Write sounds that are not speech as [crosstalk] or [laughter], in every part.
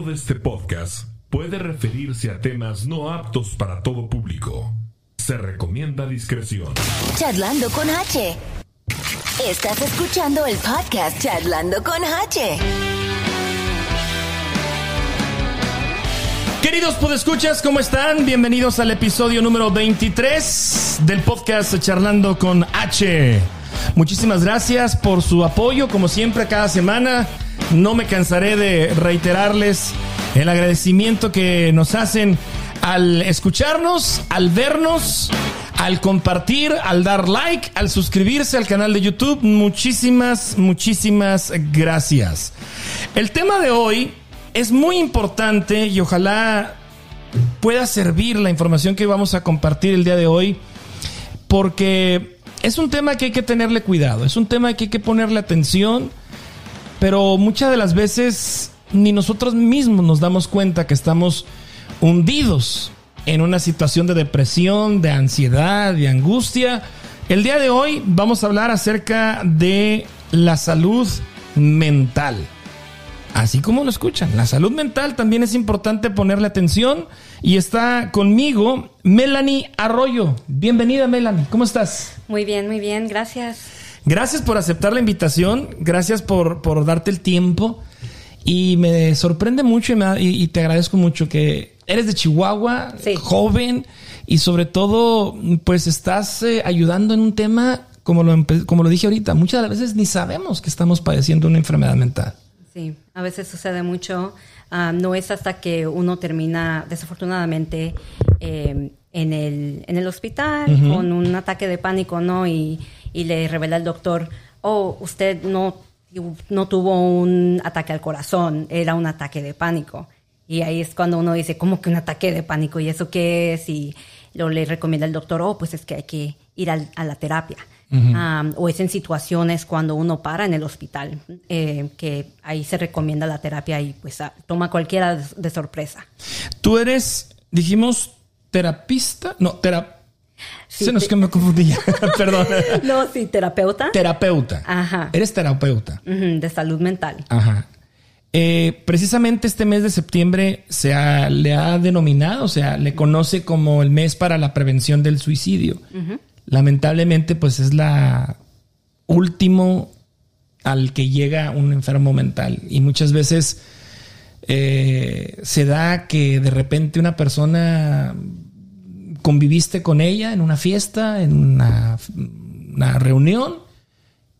contenido de este podcast puede referirse a temas no aptos para todo público. Se recomienda discreción. Charlando con H. Estás escuchando el podcast Charlando con H. Queridos podescuchas, ¿cómo están? Bienvenidos al episodio número 23 del podcast Charlando con H. Muchísimas gracias por su apoyo, como siempre, cada semana. No me cansaré de reiterarles el agradecimiento que nos hacen al escucharnos, al vernos, al compartir, al dar like, al suscribirse al canal de YouTube. Muchísimas, muchísimas gracias. El tema de hoy es muy importante y ojalá pueda servir la información que vamos a compartir el día de hoy porque es un tema que hay que tenerle cuidado, es un tema que hay que ponerle atención, pero muchas de las veces ni nosotros mismos nos damos cuenta que estamos hundidos en una situación de depresión, de ansiedad, de angustia. El día de hoy vamos a hablar acerca de la salud mental. Así como lo escuchan, la salud mental también es importante ponerle atención y está conmigo Melanie Arroyo. Bienvenida Melanie, ¿cómo estás? Muy bien, muy bien, gracias. Gracias por aceptar la invitación, gracias por, por darte el tiempo y me sorprende mucho y, me, y, y te agradezco mucho que eres de Chihuahua, Sí. joven y sobre todo pues estás eh, ayudando en un tema como lo, como lo dije ahorita, muchas de las veces ni sabemos que estamos padeciendo una enfermedad mental. Sí, a veces sucede mucho. Ah, no es hasta que uno termina, desafortunadamente, eh, en, el, en el hospital con un ataque de pánico, ¿no? Y, y le revela el doctor, oh, usted no, no tuvo un ataque al corazón, era un ataque de pánico. Y ahí es cuando uno dice, ¿cómo que un ataque de pánico? ¿Y eso qué es? Y lo le recomienda el doctor, oh, pues es que hay que ir al- a la terapia. Um, o es en situaciones cuando uno para en el hospital, eh, que ahí se recomienda la terapia y pues toma cualquiera de, de sorpresa. Tú eres, dijimos, terapista, no, tera... Sí, se nos que me confundí. ya. [laughs] [laughs] Perdón. No, sí, terapeuta terapeuta. Ajá. Eres terapeuta. De salud mental. Ajá. Eh, precisamente este mes de septiembre se ha- le ha denominado, o sea, le conoce como el mes para la prevención del suicidio. Lamentablemente, pues es la último al que llega un enfermo mental y muchas veces eh, se da que de repente una persona conviviste con ella en una fiesta, en una, una reunión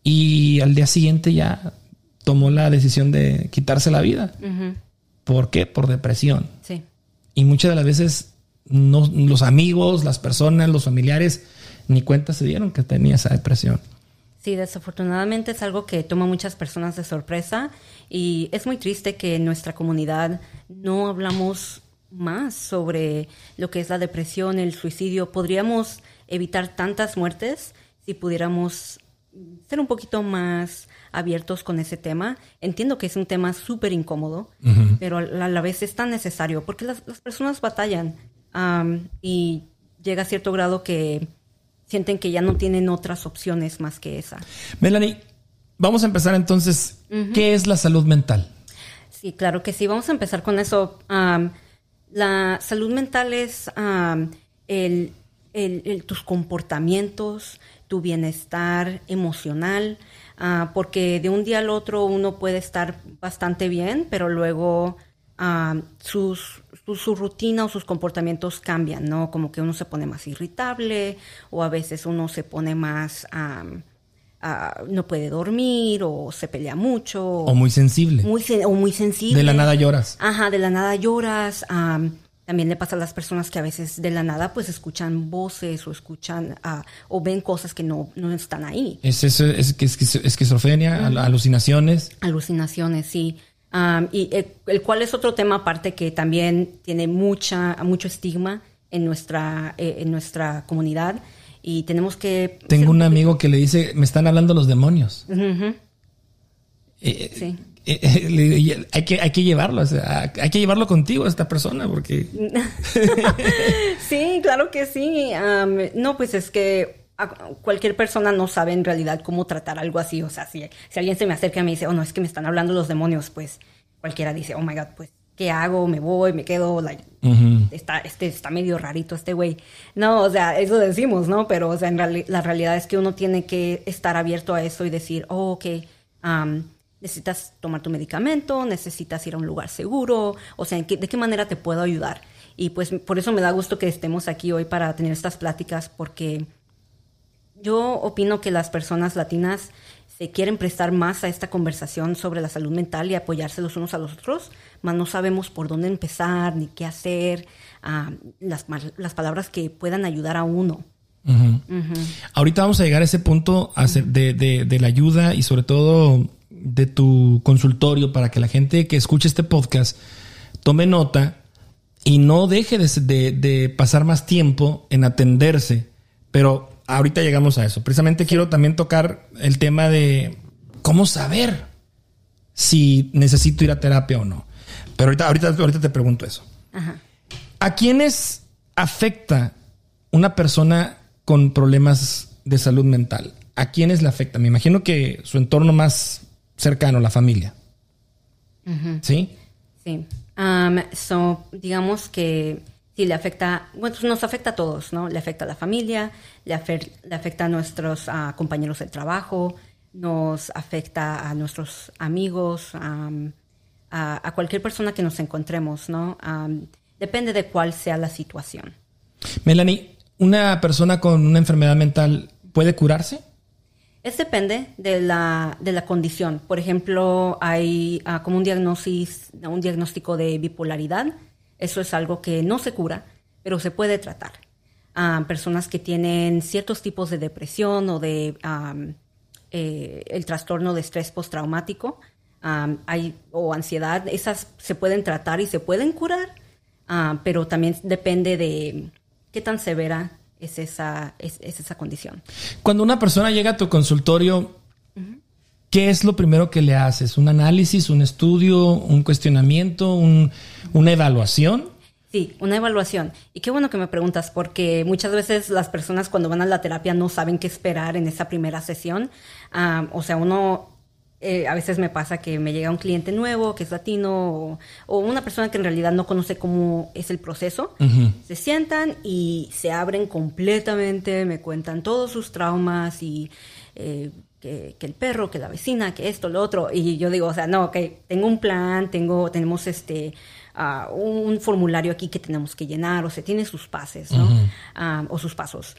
y al día siguiente ya tomó la decisión de quitarse la vida. ¿Por qué? Por depresión. Sí. Y muchas de las veces no, los amigos, las personas, los familiares ni cuenta se dieron que tenía esa depresión. Sí, desafortunadamente es algo que toma muchas personas de sorpresa y es muy triste que en nuestra comunidad no hablamos más sobre lo que es la depresión, el suicidio. Podríamos evitar tantas muertes si pudiéramos ser un poquito más abiertos con ese tema. Entiendo que es un tema súper incómodo, pero a la, a la vez es tan necesario porque las, las personas batallan y llega a cierto grado que sienten que ya no tienen otras opciones más que esa. Melanie, vamos a empezar entonces. ¿Qué es la salud mental? Sí, claro que sí. Vamos a empezar con eso. La salud mental es el, el- el- tus comportamientos, tu bienestar emocional, ah, porque de un día al otro uno puede estar bastante bien, pero luego sus, su, su rutina o sus comportamientos cambian, ¿no? Como que uno se pone más irritable o a veces uno se pone más... ah, no puede dormir o se pelea mucho O muy sensible. muy sen- o muy sensible. De la nada lloras. Ajá, de la nada lloras. am, también le pasa a las personas que a veces de la nada pues escuchan voces o escuchan ah, o ven cosas que no, no están ahí. Es eso, es, esquizo- esquizofrenia, al- alucinaciones. Alucinaciones, sí. Am, y el, el cual es otro tema aparte que también tiene mucha, mucho estigma en nuestra, eh, en nuestra comunidad y tenemos que... Tengo un amigo que le dice, me están hablando los demonios. Ujú, Eh, Sí. eh, eh, [laughs] le hay, que, hay que llevarlo, o sea, hay que llevarlo contigo a esta persona porque... [laughs] [laughs] Sí, claro que sí. Am, no, pues es que cualquier persona no sabe en realidad cómo tratar algo así. O sea, si, si alguien se me acerca y me dice, oh, no, es que me están hablando los demonios, pues cualquiera dice, oh my God, pues, ¿qué ¿qué hago? ¿Me voy? ¿Me quedo? Like, está, este, está medio rarito este güey. No, o sea, eso decimos, ¿no? Pero, o sea, en la realidad es que uno tiene que estar abierto a eso y decir, oh, ok, um, necesitas tomar tu medicamento, necesitas ir a un lugar seguro, o sea, ¿de qué manera te puedo ayudar? Y pues por eso me da gusto que estemos aquí hoy para tener estas pláticas, porque yo opino que las personas latinas se quieren prestar más a esta conversación sobre la salud mental y apoyarse los unos a los otros, mas no sabemos por dónde empezar ni qué hacer, uh, las, las palabras que puedan ayudar a uno. Ahorita vamos a llegar a ese punto de, de, de la ayuda y sobre todo de tu consultorio para que la gente que escuche este podcast tome nota y no deje de, pasar más tiempo en atenderse. Pero ahorita llegamos a eso. Precisamente quiero también tocar el tema de cómo saber si necesito ir a terapia o no. Pero ahorita, ahorita, ahorita te pregunto eso. ¿A quiénes afecta una persona con problemas de salud mental? ¿A quiénes le afecta? Me imagino que su entorno más cercano, la familia. ¿Sí? Sí. Um, so, digamos que sí le afecta, bueno, pues nos afecta a todos, ¿no? Le afecta a la familia, le, le afecta a nuestros compañeros del trabajo, nos afecta a nuestros amigos, a, cualquier persona que nos encontremos, ¿no? depende de cuál sea la situación. Melanie, ¿una persona con una enfermedad mental puede curarse? Es depende de la, de la condición. Por ejemplo, hay ah, como un, un diagnóstico de bipolaridad. Eso es algo que no se cura, pero se puede tratar. Ah, personas que tienen ciertos tipos de depresión o de eh, el trastorno de estrés postraumático hay, o ansiedad, esas se pueden tratar y se pueden curar, ah, pero también depende de qué tan severa es esa, es, esa condición. Cuando una persona llega a tu consultorio, ¿qué es lo primero que le haces? ¿Un análisis, un estudio, un cuestionamiento, una evaluación? Sí, una evaluación. Y qué bueno que me preguntas, porque muchas veces las personas cuando van a la terapia no saben qué esperar en esa primera sesión. O sea, uno eh, a veces me pasa que me llega un cliente nuevo que es latino o, una persona que en realidad no conoce cómo es el proceso. Se sientan y se abren completamente, me cuentan todos sus traumas y eh, que, el perro, que la vecina, que esto, lo otro. Y yo digo, o sea, no, que tengo un plan, tengo, tenemos este... Ah, un formulario aquí que tenemos que llenar, o sea, tiene sus pases, ¿no? Ah, o sus pasos.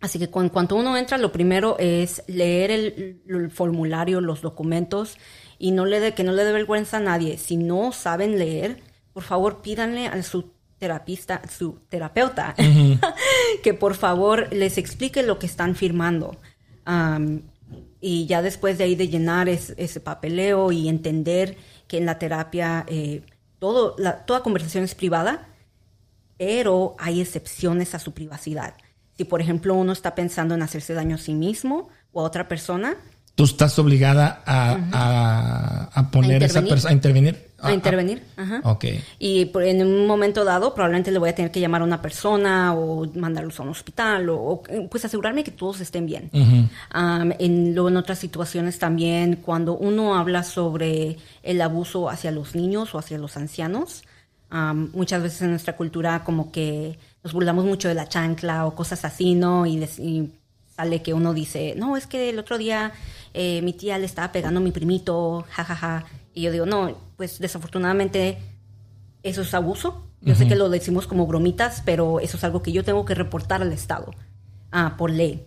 Así que en cuanto uno entra, lo primero es leer el, formulario, los documentos y no le de, que no le dé vergüenza a nadie. Si no saben leer, por favor pídanle a su terapista, su terapeuta, [laughs] que por favor les explique lo que están firmando. Y ya después de ahí de llenar ese papeleo y entender que en la terapia eh, todo, toda conversación es privada, pero hay excepciones a su privacidad. Si, por ejemplo, uno está pensando en hacerse daño a sí mismo o a otra persona. Tú estás obligada a, a, poner esa persona, a intervenir. A, intervenir, ajá. Ok. Y en un momento dado, probablemente le voy a tener que llamar a una persona o mandarlos a un hospital o, pues asegurarme que todos estén bien. en, luego en otras situaciones también, cuando uno habla sobre el abuso hacia los niños o hacia los ancianos, muchas veces en nuestra cultura como que nos burlamos mucho de la chancla o cosas así, ¿no? Y, sale que uno dice, no, es que el otro día eh, mi tía le estaba pegando a mi primito, jajaja. Y yo digo, no, pues desafortunadamente eso es abuso. Yo sé que lo decimos como bromitas, pero eso es algo que yo tengo que reportar al Estado ah, por ley.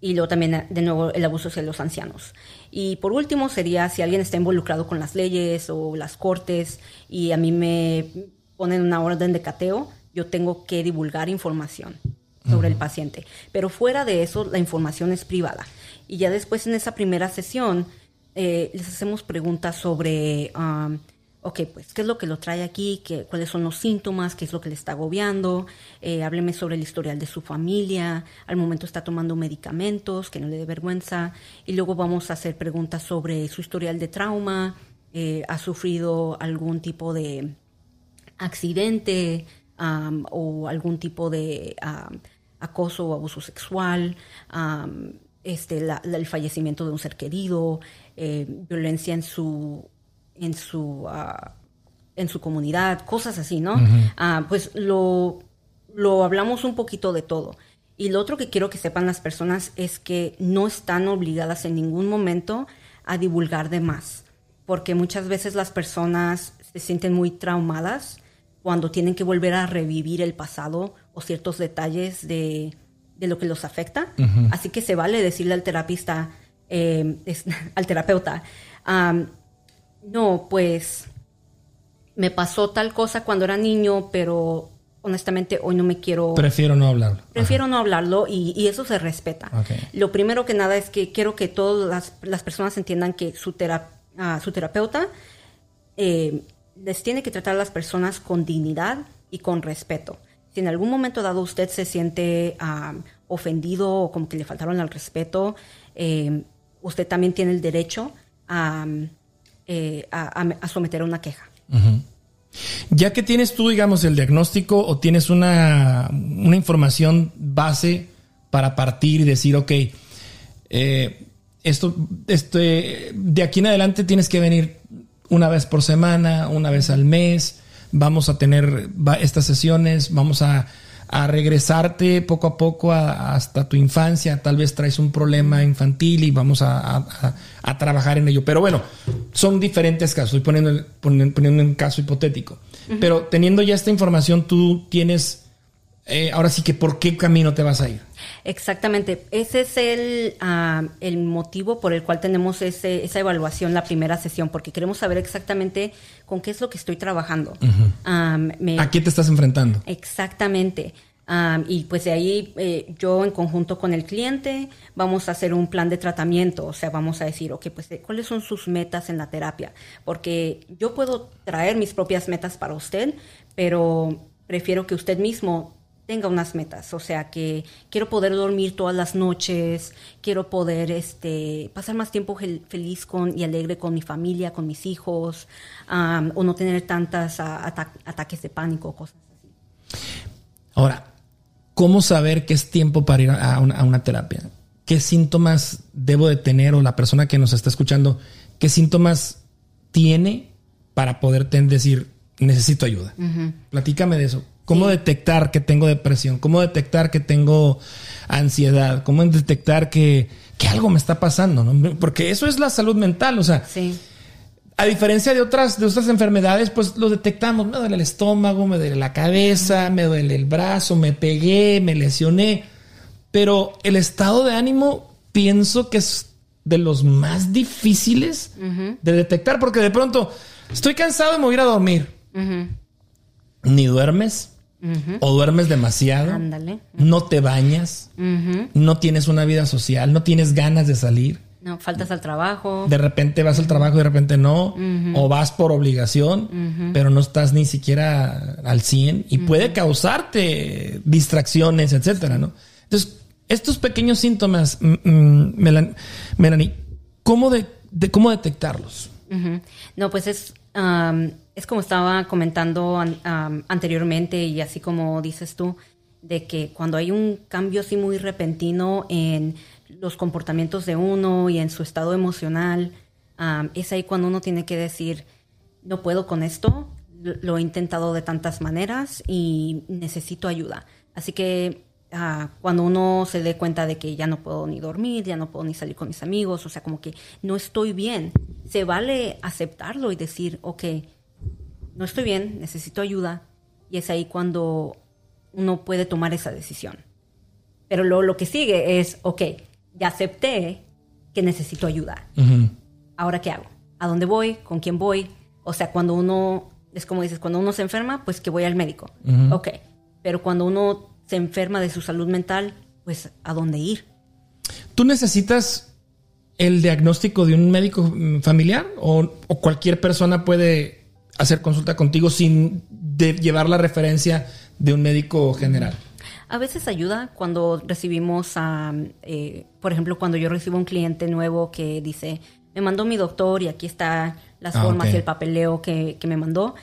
y luego también, de nuevo, el abuso hacia los ancianos. Y por último sería si alguien está involucrado con las leyes o las cortes y a mí me ponen una orden de cateo, yo tengo que divulgar información sobre el paciente. Pero fuera de eso, la información es privada. Y ya después en esa primera sesión, eh, les hacemos preguntas sobre, um, pues, ¿qué es lo que lo trae aquí? ¿Qué, ¿Cuáles son los síntomas? ¿Qué es lo que le está agobiando? Eh, hábleme sobre el historial de su familia. Al momento está tomando medicamentos, que no le dé vergüenza. Y luego vamos a hacer preguntas sobre su historial de trauma. Eh, ¿Ha sufrido algún tipo de accidente o algún tipo de acoso o abuso sexual, este, el fallecimiento de un ser querido, eh, violencia en su en su, ah, en su comunidad, cosas así, ¿no? Ah, pues lo, lo hablamos un poquito de todo. Y lo otro que quiero que sepan las personas es que no están obligadas en ningún momento a divulgar de más, porque muchas veces las personas se sienten muy traumadas cuando tienen que volver a revivir el pasado o ciertos detalles de, de lo que los afecta. Así que se vale decirle al terapista, eh, [laughs] al terapeuta, no, pues me pasó tal cosa cuando era niño, pero honestamente hoy no me quiero... Prefiero no hablarlo. Prefiero no hablarlo y, eso se respeta. Lo primero que nada es que quiero que todas las, personas entiendan que su, ah, su terapeuta eh, les tiene que tratar a las personas con dignidad y con respeto. Si en algún momento dado usted se siente ofendido o como que le faltaron al respeto, eh, usted también tiene el derecho a, eh, someter una queja. Ya que tienes tú, digamos, el diagnóstico o tienes una, información base para partir y decir, ok, eh, esto, este, de aquí en adelante tienes que venir una vez por semana, una vez al mes, vamos a tener estas sesiones, vamos a, regresarte poco a poco hasta tu infancia, tal vez traes un problema infantil y vamos a, trabajar en ello. Pero bueno, son diferentes casos, estoy poniendo, poniendo, un caso hipotético. Pero teniendo ya esta información, tú tienes, eh, ahora sí que, ¿por qué camino te vas a ir? Exactamente. Ese es el, ah, el motivo por el cual tenemos ese, esa evaluación, la primera sesión, porque queremos saber exactamente con qué es lo que estoy trabajando. ¿A qué te estás enfrentando? Exactamente. y pues de ahí eh, yo en conjunto con el cliente vamos a hacer un plan de tratamiento, o sea, vamos a decir, ok, pues cuáles son sus metas en la terapia, porque yo puedo traer mis propias metas para usted, pero prefiero que usted mismo tenga unas metas, o sea que quiero poder dormir todas las noches, quiero poder este pasar más tiempo feliz con y alegre con mi familia, con mis hijos, o no tener tantas ataques de pánico, cosas así. Ahora, ¿cómo saber que es tiempo para ir a una, terapia? ¿Qué síntomas debo de tener o la persona que nos está escuchando, qué síntomas tiene para poder decir necesito ayuda? Platícame de eso. ¿Cómo detectar que tengo depresión? ¿Cómo detectar que tengo ansiedad? ¿Cómo detectar que, algo me está pasando? Porque eso es la salud mental. O sea, a diferencia de otras, de otras enfermedades, pues lo detectamos. Me duele el estómago, me duele la cabeza, me duele el brazo, me pegué, me lesioné. Pero el estado de ánimo pienso que es de los más difíciles de detectar porque de pronto estoy cansado y me voy a ir a dormir. Ni duermes, o duermes demasiado, no te bañas, no tienes una vida social, no tienes ganas de salir. No, faltas al trabajo. De repente vas al trabajo y de repente no. O vas por obligación, pero no estás ni siquiera al 100 y puede causarte distracciones, etcétera, ¿no? Entonces, estos pequeños síntomas, Melanie, ¿cómo, de, cómo detectarlos? No, pues es es como estaba comentando anteriormente y así como dices tú, de que cuando hay un cambio así muy repentino en los comportamientos de uno y en su estado emocional, es ahí cuando uno tiene que decir, no puedo con esto, lo he intentado de tantas maneras y necesito ayuda. Así que ah, cuando uno se dé cuenta de que ya no puedo ni dormir, ya no puedo ni salir con mis amigos, o sea, como que no estoy bien, se vale aceptarlo y decir, ok, no estoy bien, necesito ayuda, y es ahí cuando uno puede tomar esa decisión. Pero lo, lo que sigue es, ok, ya acepté que necesito ayuda. Ahora, ¿qué hago? ¿A dónde voy? ¿Con quién voy? O sea, cuando uno, es como dices, cuando uno se enferma, pues que voy al médico. Ok, pero cuando uno se enferma de su salud mental, pues ¿a dónde ir? ¿Tú necesitas el diagnóstico de un médico familiar o, o cualquier persona puede hacer consulta contigo sin llevar la referencia de un médico general? A veces ayuda cuando recibimos, eh, por ejemplo, cuando yo recibo un cliente nuevo que dice, me mandó mi doctor y aquí está las ah, formas y el papeleo que, me mandó,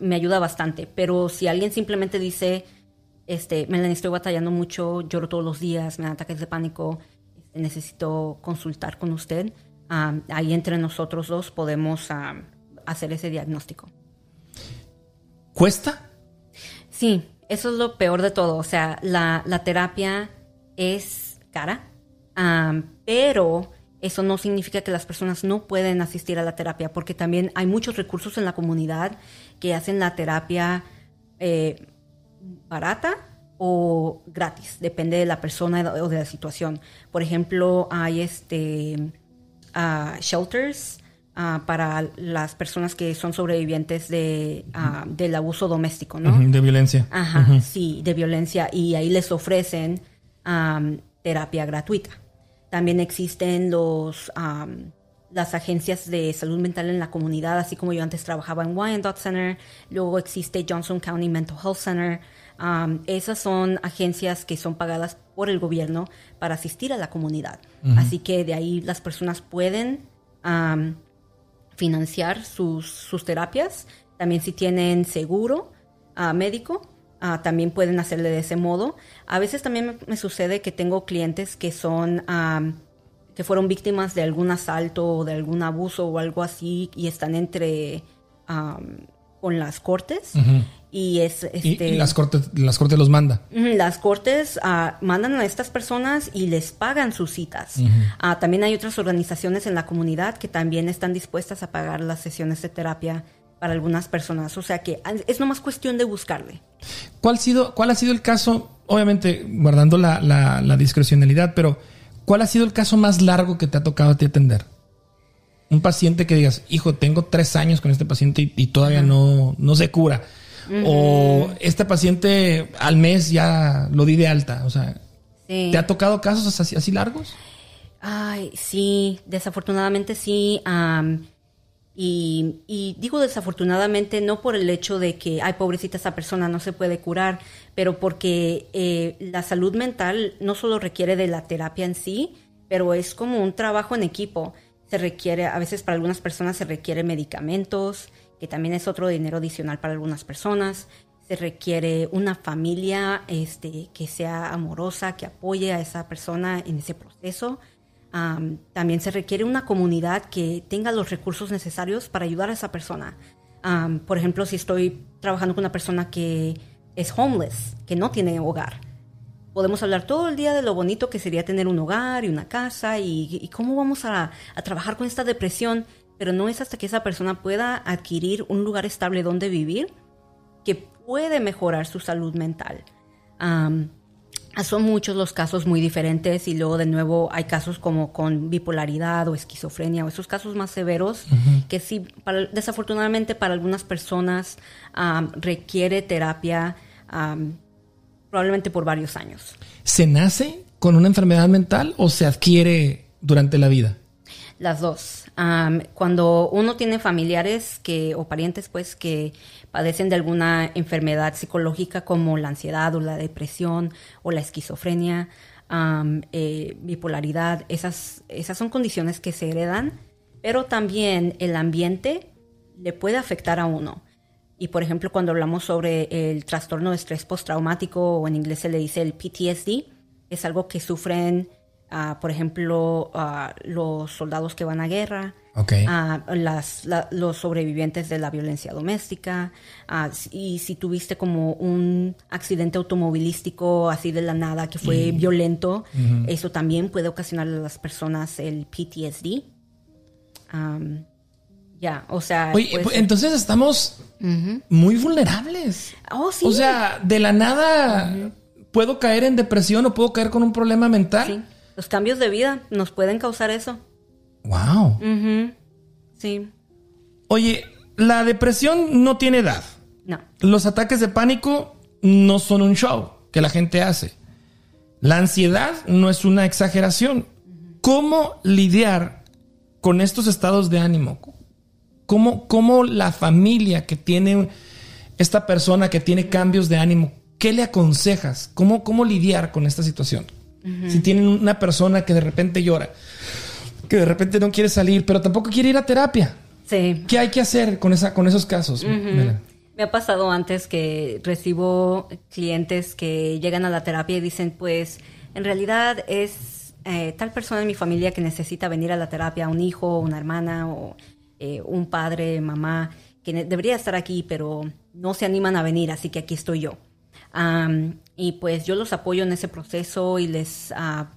me ayuda bastante. Pero si alguien simplemente dice, este, me estoy batallando mucho, lloro todos los días, me dan ataques de pánico, necesito consultar con usted, ahí entre nosotros dos podemos hacer ese diagnóstico. ¿Cuesta? Sí, eso es lo peor de todo. O sea, la, la terapia es cara, am, pero eso no significa que las personas no pueden asistir a la terapia, porque también hay muchos recursos en la comunidad que hacen la terapia eh, barata o gratis, depende de la persona o de la situación. Por ejemplo, hay este ah, shelters ah, para las personas que son sobrevivientes de, ah, del abuso doméstico, ¿no? De violencia. Ajá, sí, de violencia y ahí les ofrecen terapia gratuita. También existen los las agencias de salud mental en la comunidad, así como yo antes trabajaba en Wyandotte Center, luego existe Johnson County Mental Health Center. Esas son agencias que son pagadas por el gobierno para asistir a la comunidad. Así que de ahí las personas pueden am, financiar sus, sus terapias. También si tienen seguro ah, médico, ah, también pueden hacerle de ese modo. A veces también me, me sucede que tengo clientes que son... que fueron víctimas de algún asalto o de algún abuso o algo así y están entre am, con las cortes y es este y las cortes, las cortes los manda. Las cortes ah, mandan a estas personas y les pagan sus citas. Ah, también hay otras organizaciones en la comunidad que también están dispuestas a pagar las sesiones de terapia para algunas personas. O sea que es nomás cuestión de buscarle. ¿Cuál, sido, ¿Cuál ha sido el caso, obviamente guardando la, la- la discrecionalidad, pero cuál ha sido el caso más largo que te ha tocado a ti atender? Un paciente que digas, hijo, tengo tres años con este paciente y, y todavía no, no se cura. O este paciente al mes ya lo di de alta. O sea, Sí. ¿te ha tocado casos así, así largos? Ay, sí, desafortunadamente sí. Y, digo desafortunadamente no por el hecho de que, ay, pobrecita esa persona no se puede curar, pero porque eh, la salud mental no solo requiere de la terapia en sí, pero es como un trabajo en equipo. Se requiere, a veces para algunas personas se requiere medicamentos, que también es otro dinero adicional para algunas personas. Se requiere una familia este, que sea amorosa, que apoye a esa persona en ese proceso. Am, también se requiere una comunidad que tenga los recursos necesarios para ayudar a esa persona. Por ejemplo, si estoy trabajando con una persona que es homeless, que no tiene hogar, podemos hablar todo el día de lo bonito que sería tener un hogar y una casa y, cómo vamos a, trabajar con esta depresión, pero no es hasta que esa persona pueda adquirir un lugar estable donde vivir que puede mejorar su salud mental. Son muchos los casos muy diferentes y luego de nuevo hay casos como con bipolaridad o esquizofrenia o esos casos más severos que sí, para- desafortunadamente para algunas personas requiere terapia probablemente por varios años. ¿Se nace con una enfermedad mental o se adquiere durante la vida? Las dos. Am, cuando uno tiene familiares que o parientes pues que padecen de alguna enfermedad psicológica como la ansiedad o la depresión o la esquizofrenia, am, eh, bipolaridad, esas, esas son condiciones que se heredan, pero también el ambiente le puede afectar a uno. Y por ejemplo, cuando hablamos sobre el trastorno de estrés postraumático, o en inglés se le dice el PTSD, es algo que sufren, por ejemplo, ah, los soldados que van a guerra, Ok. ah, las, la- los sobrevivientes de la violencia doméstica, y si tuviste como un accidente automovilístico así de la nada que fue violento, eso también puede ocasionarle a las personas el PTSD. Ya, o sea... Oye, pues- pues, entonces estamos muy vulnerables. Oh, sí. O sea, de la nada puedo caer en depresión o puedo caer con un problema mental. Sí. Los cambios de vida nos pueden causar eso. Wow. Sí. Oye, la depresión no tiene edad. No. Los ataques de pánico no son un show que la gente hace. La ansiedad no es una exageración. ¿Cómo lidiar con estos estados de ánimo? ¿Cómo, cómo la familia que tiene esta persona que tiene cambios de ánimo, qué le aconsejas? ¿Cómo, cómo lidiar con esta situación? Si tienen una persona que de repente llora, que de repente no quiere salir, pero tampoco quiere ir a terapia. Sí. ¿Qué hay que hacer con, esa, con esos casos? Me ha pasado antes que recibo clientes que llegan a la terapia y dicen, pues, en realidad es eh, tal persona en mi familia que necesita venir a la terapia, un hijo, una hermana, o eh, un padre, mamá, que debería estar aquí, pero no se animan a venir, así que aquí estoy yo. Y pues yo los apoyo en ese proceso y les ah,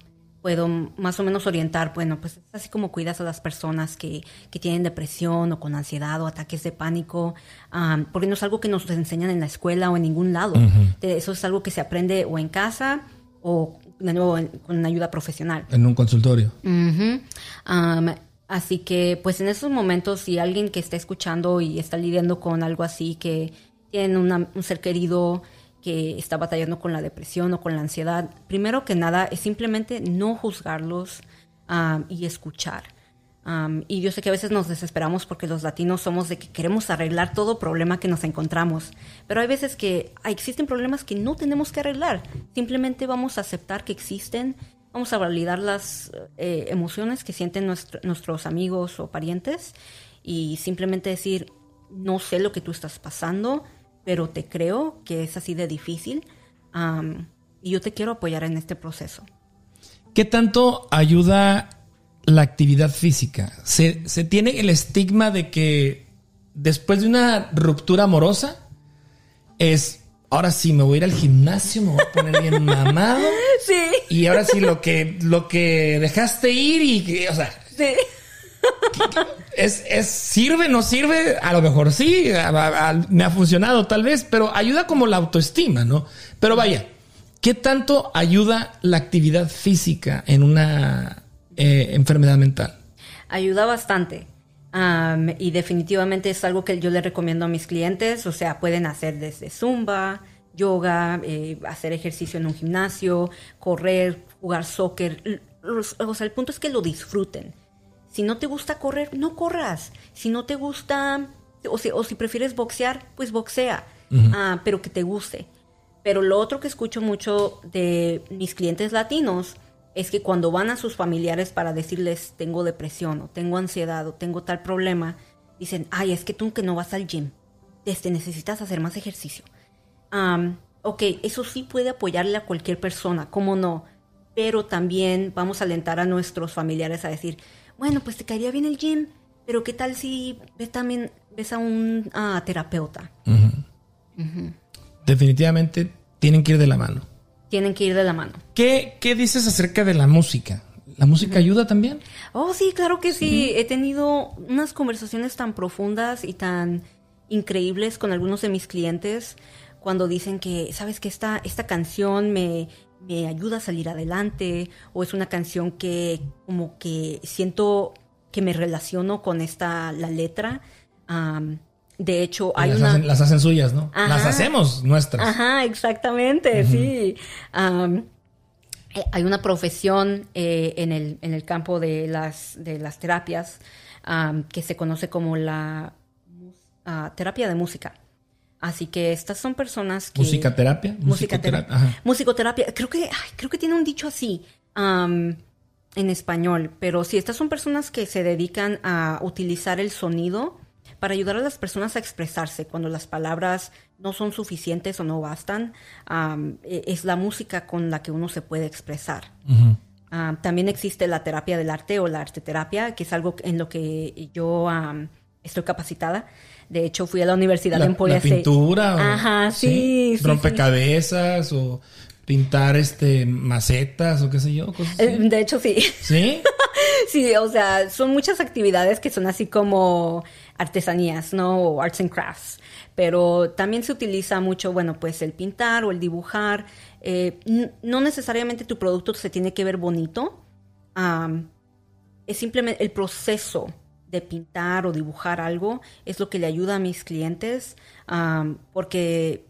puedo más o menos orientar, bueno, pues es así como cuidas a las personas que, que tienen depresión o con ansiedad o ataques de pánico, am, porque no es algo que nos enseñan en la escuela o en ningún lado. Eso es algo que se aprende o en casa o de nuevo en- con ayuda profesional. En un consultorio. Así que, pues en esos momentos, si alguien que está escuchando y está lidiando con algo así, que tienen una- un ser querido que está batallando con la depresión o con la ansiedad, primero que nada es simplemente no juzgarlos y escuchar. Y yo sé que a veces nos desesperamos porque los latinos somos de que queremos arreglar todo problema que nos encontramos. Pero hay veces que existen problemas que no tenemos que arreglar. Simplemente vamos a aceptar que existen, vamos a validar las eh, emociones que sienten nuestro- nuestros amigos o parientes y simplemente decir, no sé lo que tú estás pasando, pero te creo que es así de difícil am, y yo te quiero apoyar en este proceso. ¿Qué tanto ayuda la actividad física? ¿Se, se tiene el estigma de que después de una ruptura amorosa es, ahora sí, me voy a ir al gimnasio, me voy a poner bien [laughs] mamado Sí, y ahora sí lo que, lo que dejaste ir y, que, o sea, sí. Es, es, ¿sirve, no sirve? A lo mejor sí, me ha funcionado tal vez, pero ayuda como la autoestima, ¿no? Pero vaya, ¿qué tanto ayuda la actividad física en una eh, enfermedad mental? ayuda bastante. Y definitivamente es algo que yo le recomiendo a mis clientes. O sea, pueden hacer desde zumba, yoga, eh, hacer ejercicio en un gimnasio, correr, jugar soccer. O sea, el punto es que lo disfruten. Si no te gusta correr, no corras. Si no te gusta, o si, o si prefieres boxear, pues boxea. Ah, pero que te guste. Pero lo otro que escucho mucho de mis clientes latinos es que cuando van a sus familiares para decirles tengo depresión o tengo ansiedad o tengo tal problema, dicen, ay, es que tú que no vas al gym, este, necesitas hacer más ejercicio. Am, ok, eso sí puede apoyarle a cualquier persona, ¿cómo no? Pero también vamos a alentar a nuestros familiares a decir, bueno, pues te caería bien el gym, pero ¿qué tal si ves también ves a un terapeuta? Definitivamente tienen que ir de la mano. Tienen que ir de la mano. ¿Qué, qué dices acerca de la música? ¿La música ayuda también? Oh, sí, claro que sí. He tenido unas conversaciones tan profundas y tan increíbles con algunos de mis clientes cuando dicen que, sabes que esta, esta canción me, me ayuda a salir adelante o es una canción que como que siento que me relaciono con esta, la letra. De hecho, hay las, una... hacen, las hacen suyas, ¿no? Ajá. Las hacemos nuestras. Ajá, exactamente, sí. Eh, hay una profesión eh, en, el, en el campo de las, de las terapias que se conoce como la ah, terapia de música. Así que estas son personas que... Musicaterapia. Musicoterapia. Creo que, ay, creo que tiene un dicho así en español, pero sí, estas son personas que se dedican a utilizar el sonido para ayudar a las personas a expresarse cuando las palabras no son suficientes o no bastan. e- es la música con la que uno se puede expresar. También existe la terapia del arte o la arteterapia, que es algo en lo que yo estoy capacitada. De hecho, fui a la universidad La, en la Emporia State. pintura. o- Ajá, sí. sí, sí. Rompecabezas o pintar este macetas o qué sé yo. cosas así. Eh, De hecho, sí. ¿Sí? [laughs] Sí, o sea, son muchas actividades que son así como artesanías, ¿no? O arts and crafts. Pero también se utiliza mucho, bueno, pues el pintar o el dibujar. Eh, no necesariamente tu producto se tiene que ver bonito. Es simplemente el proceso pintar o dibujar algo es lo que le ayuda a mis clientes. am, porque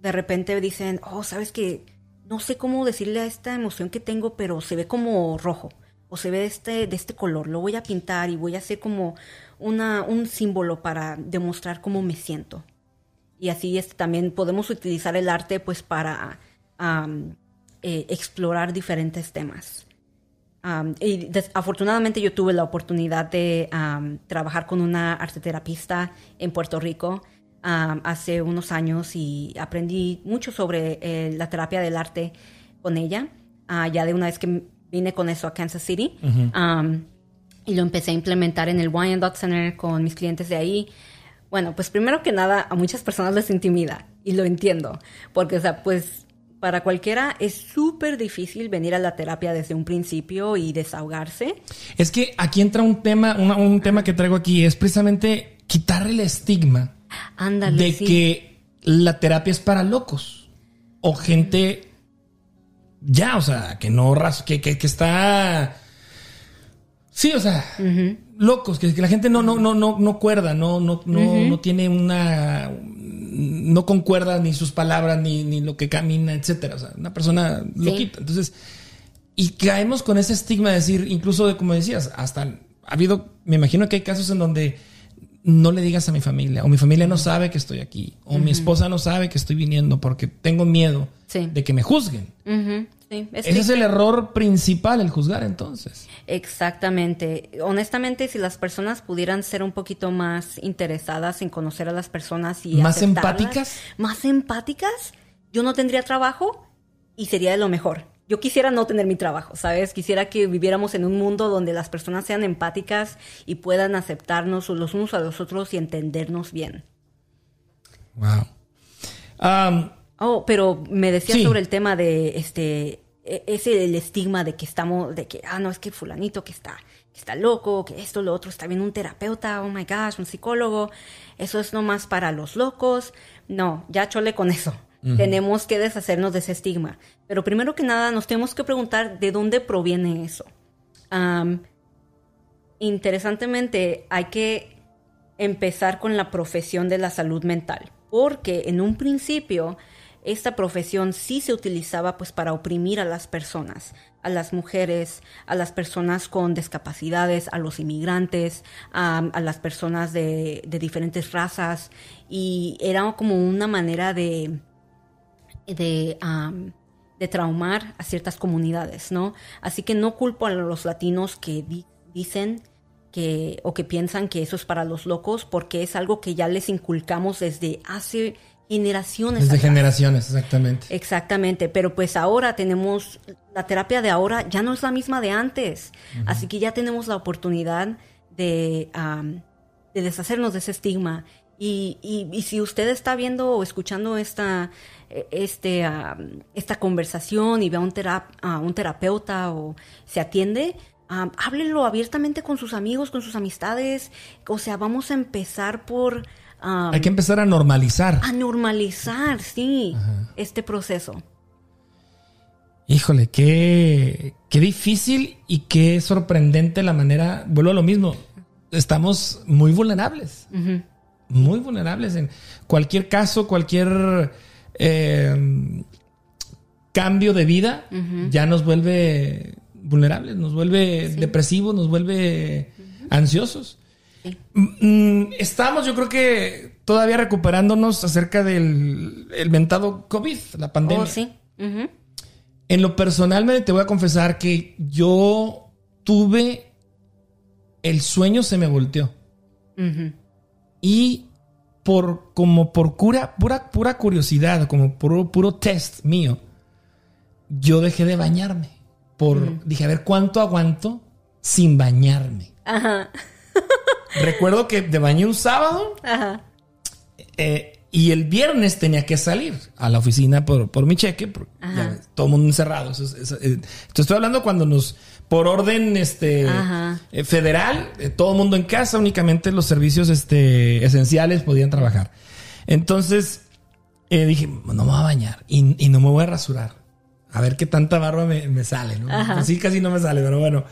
de repente dicen, oh, sabes que no sé cómo decirle a esta emoción que tengo, pero se ve como rojo o se ve de este, de este color. Lo voy a pintar y voy a hacer como una, un símbolo para demostrar cómo me siento. Y así también podemos utilizar el arte pues para eh, explorar diferentes temas. Am, y afortunadamente yo tuve la oportunidad de trabajar con una arteterapista en Puerto Rico hace unos años y aprendí mucho sobre eh, la terapia del arte con ella. Ah, ya de una vez que vine con eso a Kansas City. Y lo empecé a implementar en el Wyandotte Center con mis clientes de ahí. Bueno, pues primero que nada, a muchas personas les intimida y lo entiendo, porque, o sea, pues para cualquiera es súper difícil venir a la terapia desde un principio y desahogarse. Es que aquí entra un tema, una- un tema que traigo aquí, es precisamente quitar el estigma Ándale. de sí. que la terapia es para locos o gente ya, o sea, que no ras- que, que, que está sí, o sea, locos, que, que la gente no no no no no cuerda, no no no, no tiene una no concuerda ni sus palabras ni, ni lo que camina, etcétera, o sea, una persona loquita. Entonces, y caemos con ese estigma de decir, incluso de como decías, hasta ha habido, me imagino que hay casos en donde no le digas a mi familia, o mi familia no sabe que estoy aquí, o mi esposa no sabe que estoy viniendo porque tengo miedo Sí. de que me juzguen. Sí, es Ese que- es el error principal, el juzgar entonces. Exactamente. Honestamente, si las personas pudieran ser un poquito más interesadas en conocer a las personas y ¿Más empáticas? más empáticas, yo no tendría trabajo y sería de lo mejor. Yo quisiera no tener mi trabajo, ¿sabes? Quisiera que viviéramos en un mundo donde las personas sean empáticas y puedan aceptarnos los unos a los otros y entendernos bien. Wow. Oh, pero me decía Sí. sobre el tema de este e- ese el estigma de que estamos de que ah no es que fulanito que está que está loco, que esto lo otro está bien un terapeuta, oh my gosh, un psicólogo, eso es nomás para los locos. No, ya chole con eso. Tenemos que deshacernos de ese estigma. Pero primero que nada nos tenemos que preguntar de dónde proviene eso. Interesantemente, hay que empezar con la profesión de la salud mental, porque en un principio esta profesión sí se utilizaba pues para oprimir a las personas, a las mujeres, a las personas con discapacidades, a los inmigrantes, a, las personas de, de diferentes razas y era como una manera de de, traumar a ciertas comunidades, ¿no? Así que no culpo a los latinos que di- dicen que o que piensan que eso es para los locos porque es algo que ya les inculcamos desde hace generaciones. Desde atrás. generaciones, exactamente. Exactamente, pero pues ahora tenemos, la terapia de ahora ya no es la misma de antes, así que ya tenemos la oportunidad de, de deshacernos de ese estigma. Y, y- y si usted está viendo o escuchando esta, eh, este, esta conversación y ve a un, terap- a un terapeuta o se atiende, am, háblelo abiertamente con sus amigos, con sus amistades. O sea, vamos a empezar por... Hay que empezar a normalizar. a normalizar, sí, este proceso. Híjole, qué, qué difícil y qué sorprendente la manera. Vuelvo a lo mismo. Estamos muy vulnerables. Muy vulnerables en cualquier caso, cualquier eh, cambio de vida ya nos vuelve vulnerables, nos vuelve depresivos, nos vuelve ansiosos. Mm, Estamos, yo creo que todavía recuperándonos acerca del el mentado COVID, la pandemia. Oh, sí. En lo personal, me te voy a confesar que yo tuve el sueño se me volteó. Y por como por cura, pura, pura curiosidad, como puro, puro test mío, yo dejé de bañarme. Por, Dije, a ver, ¿cuánto aguanto sin bañarme? Ajá. Recuerdo que te bañé un sábado Ajá. eh, y el viernes tenía que salir a la oficina por, por mi cheque, ya todo el mundo encerrado. Eso es- eso- eh, te estoy hablando cuando nos, por orden este, eh, federal, eh, todo el mundo en casa, únicamente los servicios este, esenciales podían trabajar. Entonces eh, dije, no me voy a bañar y, y no me voy a rasurar. A ver qué tanta barba me, me sale, ¿no? Así casi no me sale, pero bueno.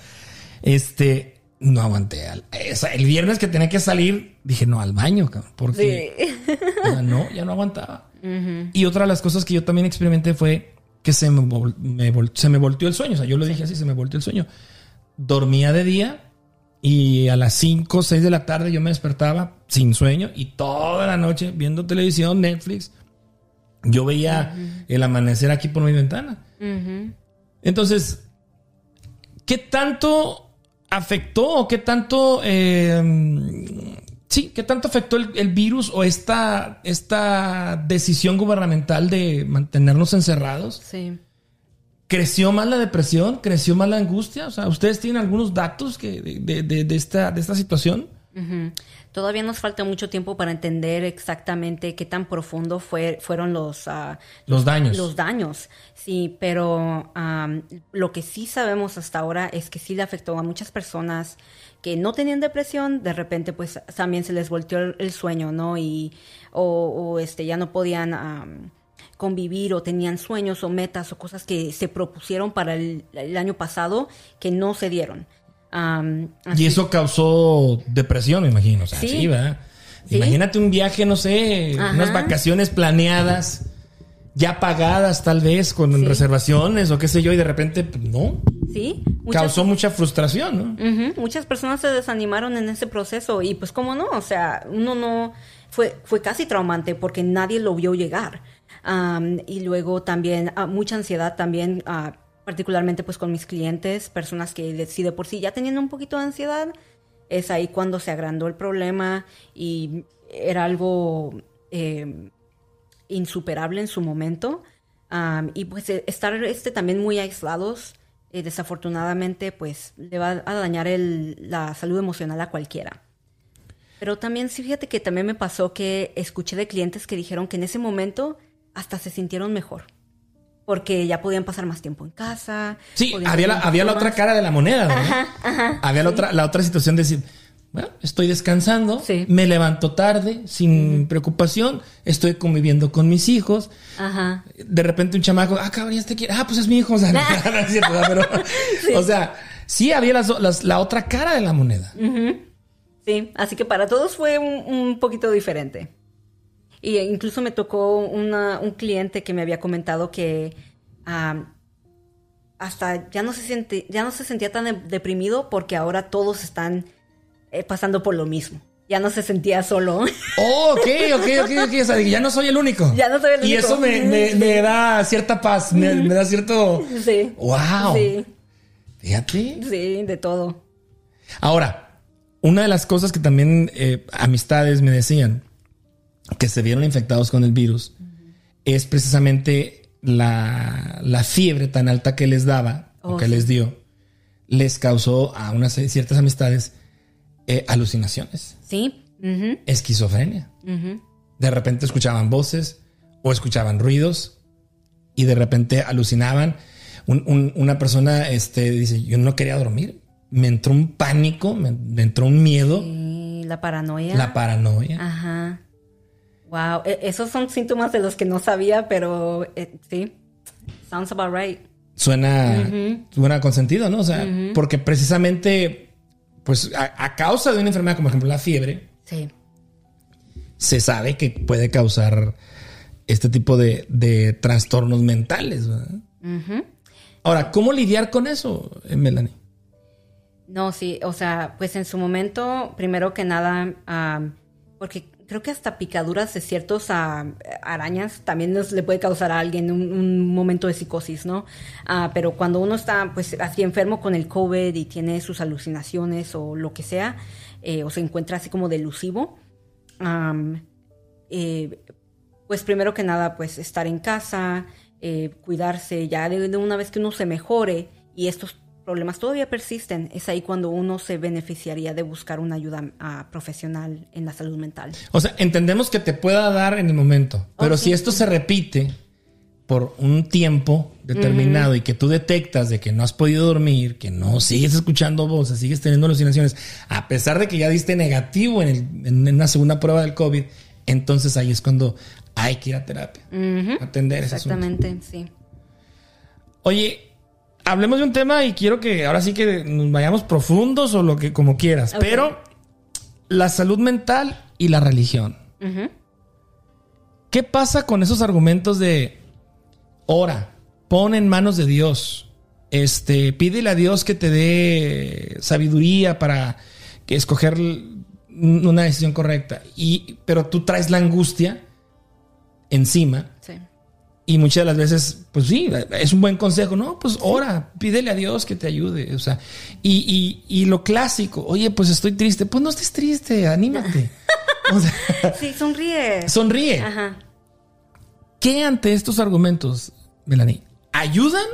Este, no aguanté. El viernes que tenía que salir, dije, no, al baño, cabrón, porque Sí. o sea, no, ya no aguantaba. Y otra de las cosas que yo también experimenté fue que se me, vol- me vol- se me volteó el sueño. O sea, yo lo dije así, se me volteó el sueño. Dormía de día y a las 5 o 6 de la tarde yo me despertaba sin sueño y toda la noche viendo televisión, Netflix. Yo veía el amanecer aquí por mi ventana. Entonces, ¿qué tanto afectó o qué tanto, eh, sí, qué tanto afectó el, el virus o esta, esta decisión gubernamental de mantenernos encerrados Sí. ¿Creció más la depresión? ¿Creció más la angustia? O sea, ¿ustedes tienen algunos datos que de, de- de esta, de esta situación? Ujú. Todavía nos falta mucho tiempo para entender exactamente qué tan profundo fue, fueron los, ah, Los daños. los daños. Sí, pero lo que sí sabemos hasta ahora es que sí le afectó a muchas personas que no tenían depresión, de repente pues también se les volteó el, el sueño, ¿no? Y o, o, este ya no podían convivir o tenían sueños o metas o cosas que se propusieron para el, el año pasado que no se dieron. Y eso causó depresión, me imagino. O sea, sí, Sí. ¿verdad? Sí. Imagínate un viaje, no sé, Ajá. unas vacaciones planeadas, ya pagadas tal vez, con Sí. reservaciones o qué sé yo, y de repente, pues, no. Sí, muchas, Causó mucha frustración, ¿no? Muchas personas se desanimaron en ese proceso y pues cómo no, o sea, uno no fue fue casi traumante porque nadie lo vio llegar. Y luego también ah, mucha ansiedad también ah, particularmente pues con mis clientes, personas que si de por sí ya tenían un poquito de ansiedad, es ahí cuando se agrandó el problema y era algo eh, insuperable en su momento. Y pues eh, estar este, también muy aislados, eh, desafortunadamente, pues le va a dañar la salud emocional a cualquiera. Pero también, sí, fíjate que también me pasó que escuché de clientes que dijeron que en ese momento hasta se sintieron mejor. Porque ya podían pasar más tiempo en casa. Sí, había la, había la otra cara de la moneda, ¿verdad? había la, otra, la otra situación de decir, bueno, estoy descansando, Sí. me levanto tarde, sin preocupación, estoy conviviendo con mis hijos. Ajá. De repente un chamaco, ah, cabrón, este quiere, ah, pues es mi hijo. [laughs] O sea, no, [laughs] no es cierto, ¿verdad? pero, [laughs] o sea, sí había las- las- la otra cara de la moneda. Sí, así que para todos fue un, un poquito diferente. Y incluso me tocó una- un cliente que me había comentado que hasta ya no se siente, ya no se sentía tan de- deprimido porque ahora todos están eh, pasando por lo mismo. Ya no se sentía solo. [laughs] Oh, ok, ok, ok, ok. O sea, ya no soy el único. Ya no soy el Y único. eso me, me- me da cierta paz, me, me da cierto... sí. ¡Wow! Sí, Fíjate. sí, de todo. Ahora, una de las cosas que también eh, amistades me decían que se vieron infectados con el virus es precisamente la, la fiebre tan alta que les daba o Oh, que sí. les dio, les causó a unas ciertas amistades eh, alucinaciones, Sí. esquizofrenia. De repente escuchaban voces o escuchaban ruidos y de repente alucinaban. Un- un- una persona este, dice, yo no quería dormir. Me entró un pánico, me, me entró un miedo, Y la paranoia. la paranoia. Ajá. Wow, e- esos son síntomas de los que no sabía, pero eh, sí. Sounds about right. Suena, suena con sentido, ¿no? O sea, porque precisamente, pues a, a causa de una enfermedad como por ejemplo la fiebre, Sí. se sabe que puede causar este tipo de, de trastornos mentales. ¿verdad? Ahora, ¿cómo lidiar con eso, eh, Melanie? No, sí, o sea, pues en su momento, primero que nada, am, porque creo que hasta picaduras de ciertos am, arañas también nos le puede causar a alguien un, momento de psicosis, ¿no? Ah, pero cuando uno está, pues, así enfermo con el COVID y tiene sus alucinaciones o lo que sea, eh, o se encuentra así como delusivo, eh, pues primero que nada, pues estar en casa, eh, cuidarse, ya de una vez que uno se mejore y estos problemas todavía persisten, es ahí cuando uno se beneficiaría de buscar una ayuda ah, profesional en la salud mental. O sea, entendemos que te pueda dar en el momento, pero Ok. si esto se repite por un tiempo determinado y que tú detectas de que no has podido dormir, que no sigues escuchando voces, sigues teniendo alucinaciones, a pesar de que ya diste negativo en, el- en una segunda prueba del COVID, entonces ahí es cuando hay que ir a terapia, atender ese asunto. Exactamente, sí. Oye, hablemos de un tema y quiero que ahora sí que nos vayamos profundos o lo que como quieras, pero la salud mental y la religión. ¿Qué pasa con esos argumentos de ora, pon en manos de Dios? Este, pídele a Dios que te dé sabiduría para que escoger una decisión correcta. Y, pero tú traes la angustia encima. Y muchas de las veces, pues sí, es un buen consejo, ¿no? Pues ora, pídele a Dios que te ayude. O sea, y, y, y lo clásico, oye, pues estoy triste. Pues no estés triste, anímate. [laughs] O sea, Sí, sonríe. sonríe. Ajá. ¿Qué ante estos argumentos, Melanie? ¿Ayudan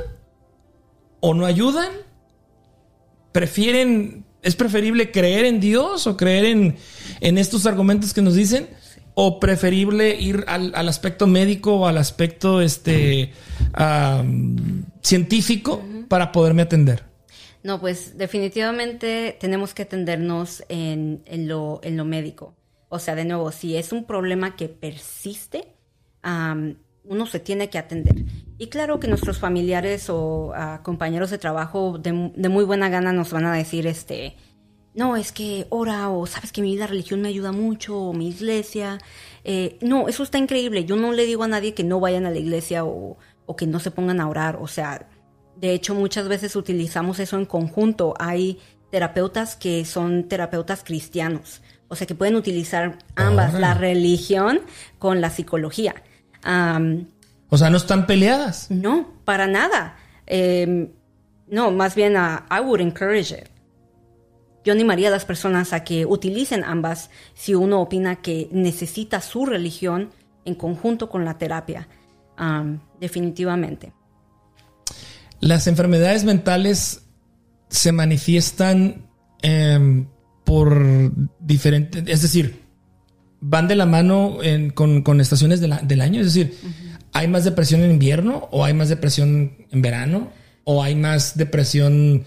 o no ayudan, prefieren, es preferible creer en Dios o creer en, en estos argumentos que nos dicen, o preferible ir al, al aspecto médico o al aspecto este, am, científico para poderme atender. No, pues definitivamente tenemos que atendernos en, en lo, en lo médico. O sea, de nuevo, si es un problema que persiste, am, uno se tiene que atender. Y claro que nuestros familiares o ah, compañeros de trabajo de, de muy buena gana nos van a decir, este, no, es que ora o sabes que mi la religión me ayuda mucho o mi iglesia. Eh, no, eso está increíble. Yo no le digo a nadie que no vayan a la iglesia o, o que no se pongan a orar. O sea, de hecho muchas veces utilizamos eso en conjunto. Hay terapeutas que son terapeutas cristianos. O sea, que pueden utilizar ambas, la religión con la psicología. O sea, no están peleadas. no, para nada. Eh, no, más bien I would encourage it. Yo animaría a las personas a que utilicen ambas si uno opina que necesita su religión en conjunto con la terapia. Am, definitivamente. Las enfermedades mentales se manifiestan em, por diferentes, es decir, van de la mano en- con, con estaciones de la- del año, es decir, hay más depresión en invierno o hay más depresión en verano o hay más depresión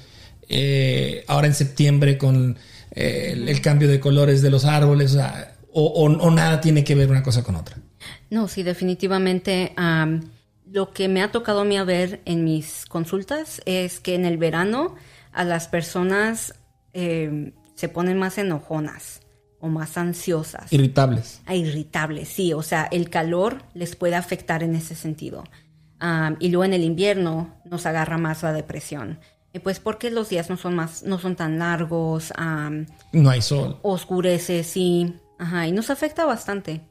eh, ahora en septiembre con eh, el, el cambio de colores de los árboles o, sea, o- o- o nada tiene que ver una cosa con otra. No, sí, definitivamente. am, lo que me ha tocado a mí a ver en mis consultas es que en el verano a las personas eh, se ponen más enojonas o más ansiosas. Irritables. a irritables, sí, o sea, el calor les puede afectar en ese sentido. Y luego en el invierno nos agarra más la depresión. Y pues porque los días no son más, no son tan largos, No hay sol. oscurece, sí, ajá, y nos afecta bastante.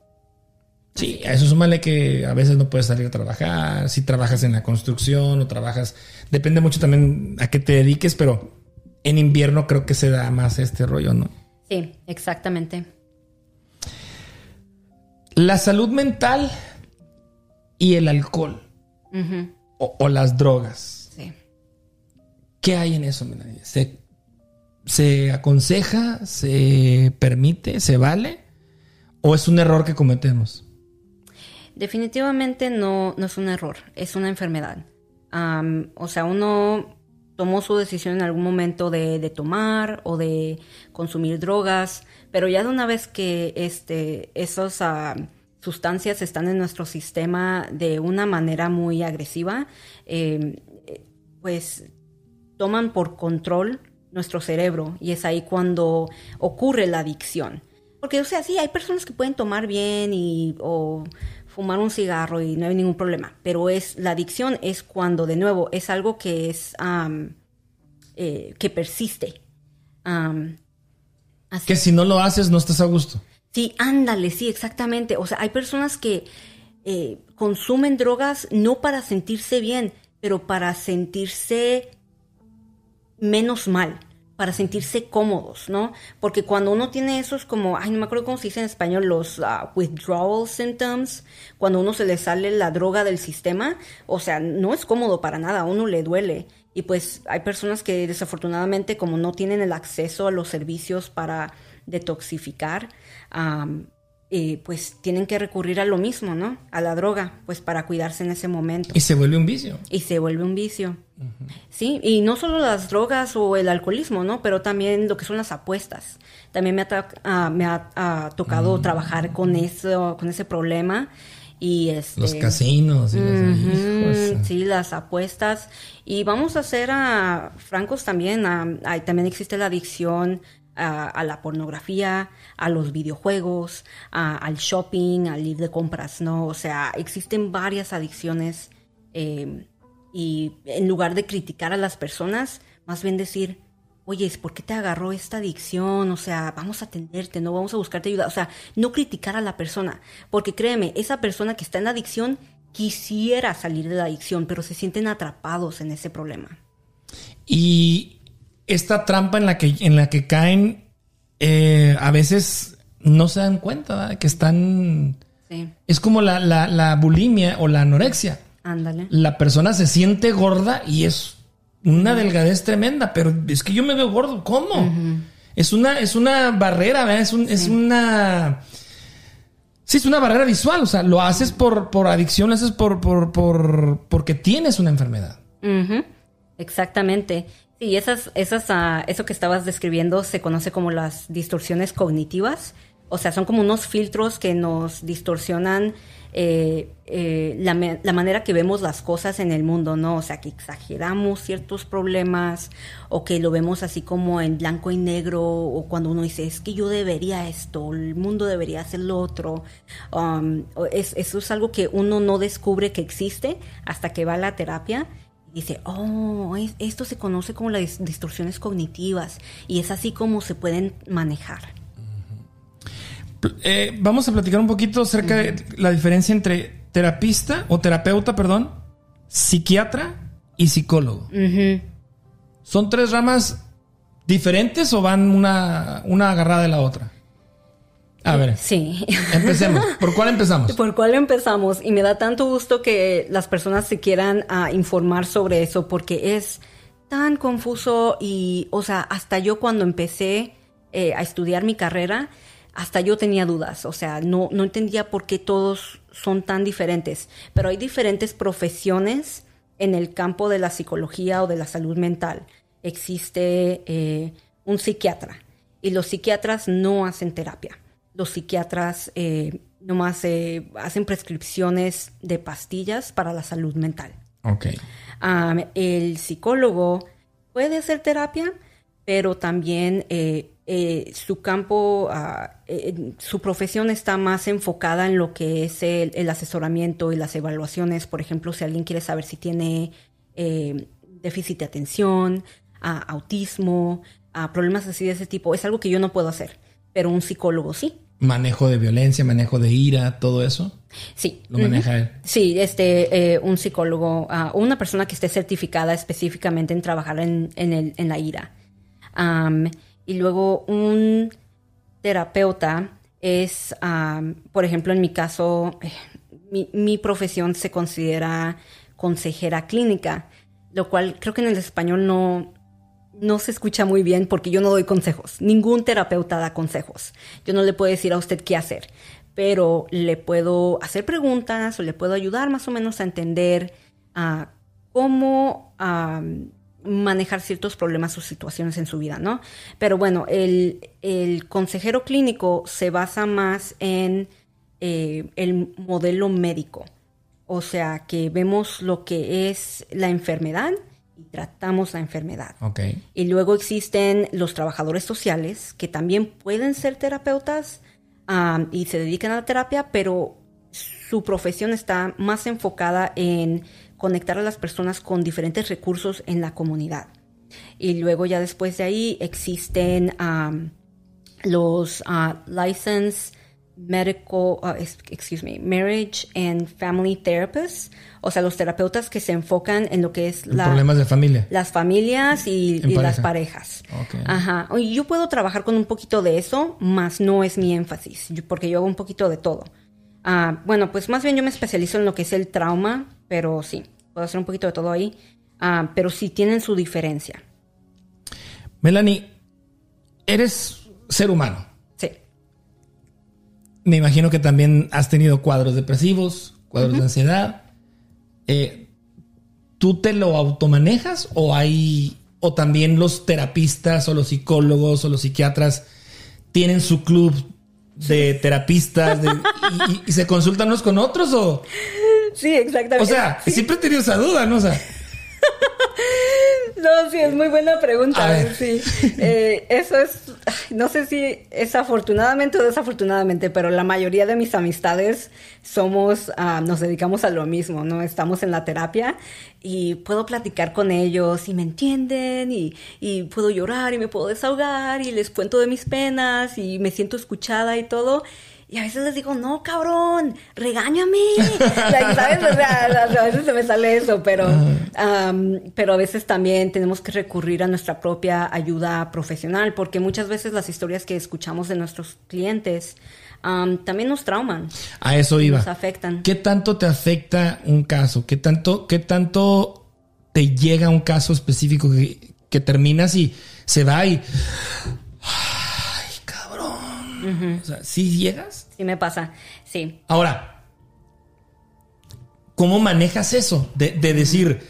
Sí, a eso súmale que a veces no puedes salir a trabajar, si trabajas en la construcción o trabajas, depende mucho también a qué te dediques, pero en invierno creo que se da más este rollo, ¿no? Sí, exactamente. La salud mental y el alcohol Ujú, o, o las drogas. sí. ¿Qué hay en eso, Melanie? ¿Se, ¿Se aconseja? ¿Se permite? ¿Se vale? ¿O es un error que cometemos? Definitivamente no, no es un error, es una enfermedad. O sea, uno tomó su decisión en algún momento de, de tomar o de consumir drogas, pero ya de una vez que este, esas ah, sustancias están en nuestro sistema de una manera muy agresiva, eh, eh, pues toman por control nuestro cerebro y es ahí cuando ocurre la adicción. Porque, o sea, sí, hay personas que pueden tomar bien y, o fumar un cigarro y no hay ningún problema, pero es la adicción es cuando, de nuevo, es algo que es eh, que persiste. Así Que si no lo haces no estás a gusto. Sí, ándale, sí, exactamente. O sea, hay personas que eh, consumen drogas no para sentirse bien, pero para sentirse menos mal, para sentirse cómodos, ¿no? Porque cuando uno tiene esos como, ay, no me acuerdo cómo se dice en español, los ah, withdrawal symptoms, cuando uno se le sale la droga del sistema, o sea, no es cómodo para nada, a uno le duele. Y pues hay personas que desafortunadamente como no tienen el acceso a los servicios para detoxificar, am, eh, pues tienen que recurrir a lo mismo, ¿no? A la droga, pues para cuidarse en ese momento. Y se vuelve un vicio. Y se vuelve un vicio. Sí, y no solo las drogas o el alcoholismo, ¿no? Pero también lo que son las apuestas. También me ha, ah, me ha ah, tocado trabajar con eso, con ese problema. Y este, Los casinos y los Ujú, hijos. sí, las apuestas. Y vamos a ser a francos también. a- a- también existe la adicción a, la pornografía, a los videojuegos, al shopping, al ir de compras, ¿no? O sea, existen varias adicciones. eh, y en lugar de criticar a las personas, más bien decir, oye, ¿por qué te agarró esta adicción? O sea, vamos a atenderte, no vamos a buscarte ayuda. O sea, no criticar a la persona, porque créeme, esa persona que está en adicción quisiera salir de la adicción, pero se sienten atrapados en ese problema. Y esta trampa en la que, en la que caen, eh, a veces no se dan cuenta ¿verdad? que están. Sí, Es como la, la- la bulimia o la anorexia. ándale. La persona se siente gorda y es una delgadez tremenda, pero es que yo me veo gordo, ¿cómo? Es una, es una barrera, ¿verdad? Es, un, es una... Sí, es una barrera visual, o sea, lo haces por, por adicción, lo haces por, por, por, porque tienes una enfermedad. Exactamente. Sí, esas, esas, ah, eso que estabas describiendo se conoce como las distorsiones cognitivas. O sea, son como unos filtros que nos distorsionan eh, eh, la, la manera que vemos las cosas en el mundo, ¿no? O sea, que exageramos ciertos problemas o que lo vemos así como en blanco y negro o cuando uno dice, es que yo debería esto, el mundo debería hacer lo otro. Um, es- eso es algo que uno no descubre que existe hasta que va a la terapia dice, oh, es- esto se conoce como las dis- distorsiones cognitivas y es así como se pueden manejar. Eh, vamos a platicar un poquito acerca de la diferencia entre terapista o terapeuta, perdón, psiquiatra y psicólogo. ¿Son tres ramas diferentes o van una, una agarrada de la otra? A ver, Sí. empecemos. ¿Por cuál empezamos? ¿Por cuál empezamos? Y me da tanto gusto que las personas se quieran ah, informar sobre eso porque es tan confuso y, o sea, hasta yo cuando empecé eh, a estudiar mi carrera, hasta yo tenía dudas, o sea, no, no entendía por qué todos son tan diferentes, pero hay diferentes profesiones en el campo de la psicología o de la salud mental. Existe eh, un psiquiatra y los psiquiatras no hacen terapia. Los psiquiatras eh, nomás eh, hacen prescripciones de pastillas para la salud mental. Ok. Am, el psicólogo puede hacer terapia, pero también eh, eh, su campo, ah, eh, su profesión está más enfocada en lo que es el, el asesoramiento y las evaluaciones. Por ejemplo, si alguien quiere saber si tiene déficit de atención, ah, autismo, ah, problemas así de ese tipo, es algo que yo no puedo hacer, pero un psicólogo sí. Manejo de violencia, manejo de ira, todo eso. Sí. Lo maneja él. Sí, este, eh, un psicólogo ah, una persona que esté certificada específicamente en trabajar en, en, el- en la ira. Y luego un terapeuta es, por ejemplo, en mi caso, eh, mi, mi profesión se considera consejera clínica, lo cual creo que en el español no, no se escucha muy bien porque yo no doy consejos. Ningún terapeuta da consejos. Yo no le puedo decir a usted qué hacer, pero le puedo hacer preguntas o le puedo ayudar más o menos a entender ah, cómo manejar ciertos problemas o situaciones en su vida, ¿no? Pero bueno, el, el consejero clínico se basa más en eh, el modelo médico. O sea, que vemos lo que es la enfermedad y tratamos la enfermedad. Y luego existen los trabajadores sociales que también pueden ser terapeutas y se dedican a la terapia, pero su profesión está más enfocada en conectar a las personas con diferentes recursos en la comunidad. Y luego ya después de ahí existen los ah, licensed medical, es- excuse me, marriage and family therapists, o sea, los terapeutas que se enfocan en lo que es la, Problemas de familia. las familias y, las pareja. parejas. Ajá. Yo puedo trabajar con un poquito de eso, más no es mi énfasis, porque yo hago un poquito de todo. Ah, bueno, pues más bien yo me especializo en lo que es el trauma, pero sí, puedo hacer un poquito de todo ahí. Ah, pero sí tienen su diferencia. Melanie, eres ser humano. Me imagino que también has tenido cuadros depresivos, cuadros de ansiedad. Eh, ¿Tú te lo automanejas o hay o también los terapistas o los psicólogos o los psiquiatras tienen su club de terapistas de- y, y- y se consultan unos con otros o Sí, exactamente. o sea Sí. siempre he tenido esa duda no o sea [laughs] No, sí, es muy buena pregunta. Sí. Eh, eso es, no sé si es afortunadamente o desafortunadamente, pero la mayoría de mis amistades somos, ah, nos dedicamos a lo mismo, ¿no? Estamos en la terapia y puedo platicar con ellos y me entienden y, y puedo llorar y me puedo desahogar y les cuento de mis penas y me siento escuchada y todo. Y a veces les digo, no, cabrón, regáñame. [laughs] Like, ¿Sabes? O sea, a veces se me sale eso, pero, pero a veces también tenemos que recurrir a nuestra propia ayuda profesional, porque muchas veces las historias que escuchamos de nuestros clientes am, también nos trauman. a eso iba Nos afectan. ¿Qué tanto te afecta un caso? ¿Qué tanto, qué tanto te llega un caso específico que, que terminas y se va y... O sea, ¿sí llegas? Sí me pasa, sí. Ahora, ¿cómo manejas eso? De, de decir,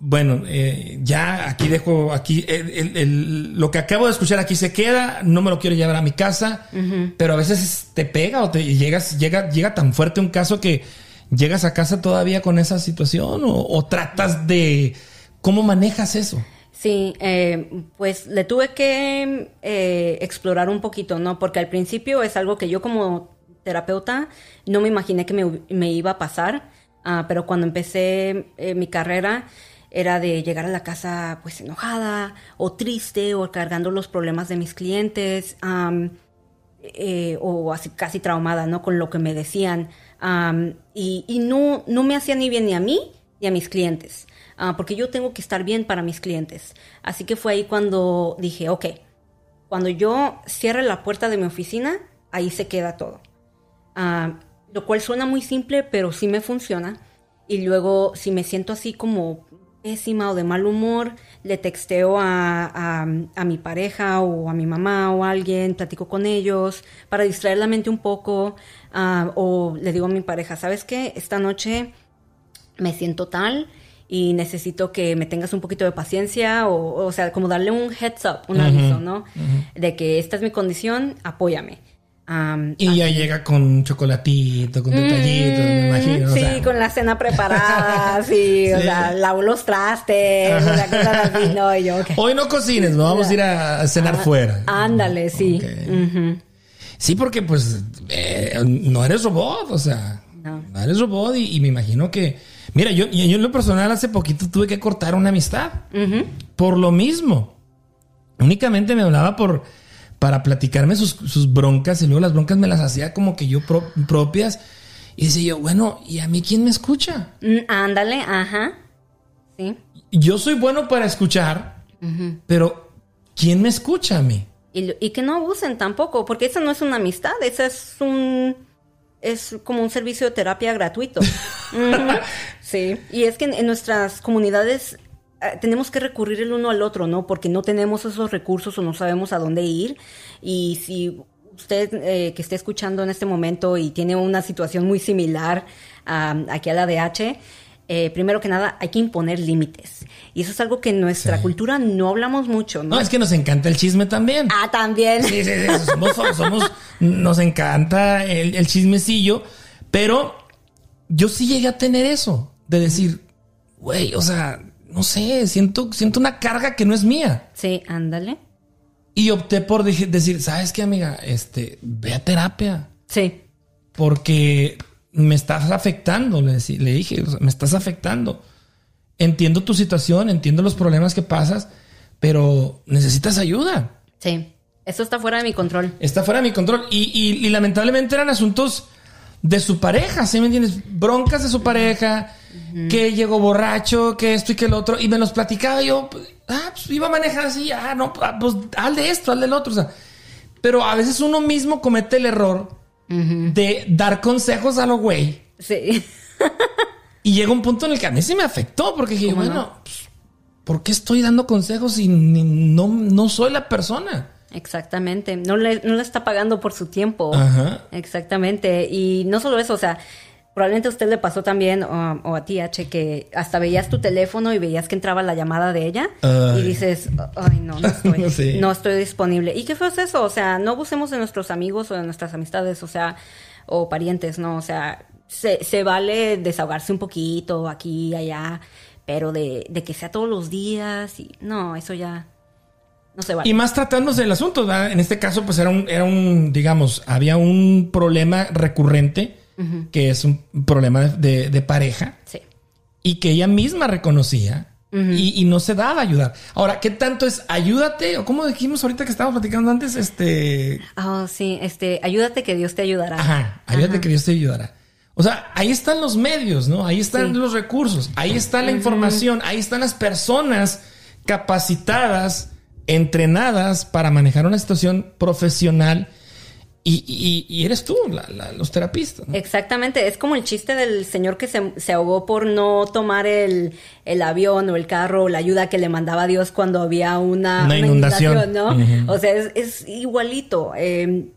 bueno, eh, ya aquí dejo, aquí el- el- el- lo que acabo de escuchar aquí se queda, no me lo quiero llevar a mi casa, pero a veces te pega o te llegas, llega, llega tan fuerte un caso que llegas a casa todavía con esa situación o, o tratas de, ¿cómo manejas eso? Sí, eh, pues le tuve que eh, explorar un poquito, ¿no? Porque al principio es algo que yo como terapeuta no me imaginé que me, iba a pasar, ah, pero cuando empecé eh, mi carrera era de llegar a la casa pues enojada o triste o cargando los problemas de mis clientes. eh, o así casi traumada, ¿no? Con lo que me decían. Am, y y no, no me hacía ni bien ni a mí ni a mis clientes, Ah, porque yo tengo que estar bien para mis clientes. Así que fue ahí cuando dije, ok, cuando yo cierre la puerta de mi oficina, ahí se queda todo. Ah, lo cual suena muy simple, pero sí me funciona. Y luego, si me siento así como pésima o de mal humor, le texteo a, a- a mi pareja o a mi mamá o a alguien, platico con ellos para distraer la mente un poco. ah, o le digo a mi pareja, ¿sabes qué? Esta noche me siento tal y necesito que me tengas un poquito de paciencia o, o sea, como darle un heads up, un aviso, ¿no? De que esta es mi condición, apóyame. Am, Y ya llega con chocolatito, con detallitos, me imagino. o Mm, Sí, sea. con la cena preparada, [laughs] sí, o Sí. sea, lavo los trastes, o sea, cosas así, no, y yo, ok. Hoy no cocines, no vamos a ir a cenar fuera. Ándale, sí. Sí, porque pues eh, no eres robot, o sea, no, No. eres robot y, y me imagino que, mira, yo, yo en lo personal hace poquito tuve que cortar una amistad por lo mismo. Únicamente me hablaba por para platicarme sus, sus broncas y luego las broncas me las hacía como que yo pro- propias y decía yo, bueno, ¿y a mí quién me escucha? Mm, Ándale, ajá. Sí. Yo soy bueno para escuchar, pero ¿quién me escucha a mí? Y, y que no abusen tampoco, porque esa no es una amistad, esa es un es como un servicio de terapia gratuito. [laughs] Sí, y es que en, en nuestras comunidades eh, tenemos que recurrir el uno al otro, ¿no? Porque no tenemos esos recursos o no sabemos a dónde ir. Y si usted eh, que esté escuchando en este momento y tiene una situación muy similar a, aquí a la de H, eh, primero que nada hay que imponer límites. Y eso es algo que en nuestra Sí. cultura no hablamos mucho, ¿no? No, es que nos encanta el chisme también. Ah, también. Sí, sí, sí, somos, somos- nos encanta el, el chismecillo, pero yo sí llegué a tener eso, de decir, güey, o sea, no sé, siento, siento una carga que no es mía. Sí, ándale. Y opté por decir, ¿sabes qué, amiga? Este, ve a terapia, Sí. porque me estás afectando, le, decí- le dije, o sea, me estás afectando. Entiendo tu situación, entiendo los problemas que pasas, pero necesitas ayuda. Sí. Eso está fuera de mi control. Está fuera de mi control. Y, y- y lamentablemente eran asuntos de su pareja, ¿sí me entiendes? Broncas de su pareja, que llegó borracho, que esto y que el otro. Y me los platicaba yo, pues, ah, pues iba a manejar así, ah, no, ah, pues haz de esto, haz del otro. O sea, pero a veces uno mismo comete el error de dar consejos a lo güey. Sí. Y llega un punto en el que a mí sí me afectó, porque dije, ¿Cómo no? bueno, pues, ¿por qué estoy dando consejos si no, no soy la persona? Exactamente. No le, no le está pagando por su tiempo. Ajá. Exactamente. Y no solo eso, o sea, probablemente a usted le pasó también, o, o a ti, H, que hasta veías tu teléfono y veías que entraba la llamada de ella Ay. y dices, ay, no, no estoy, [laughs] Sí. no estoy disponible. ¿Y qué fue eso? O sea, no abusemos de nuestros amigos o de nuestras amistades, o sea, o parientes, ¿no? O sea, se, se vale desahogarse un poquito aquí y allá, pero de, de que sea todos los días y no, eso ya no se vale. Y más tratándose del asunto, ¿verdad? En este caso, pues era un, era un, digamos, había un problema recurrente, que es un problema de, de pareja, Sí. y que ella misma reconocía y, y no se daba a ayudar. Ahora, ¿qué tanto es ayúdate? O como dijimos ahorita que estábamos platicando antes, este. Ah, sí, este, ayúdate que Dios te ayudará. Ajá, ayúdate que Dios te ayudará. O sea, ahí están los medios, ¿no? Ahí están Sí. los recursos, ahí está la información, ahí están las personas capacitadas, entrenadas para manejar una situación profesional Y, y, eres tú, los terapistas. Exactamente, es como el chiste del señor que se, se ahogó por no tomar el, el, avión o el carro o la ayuda que le mandaba Dios cuando había una, una, inundación. ¿no? O sea, es, es igualito. Eh,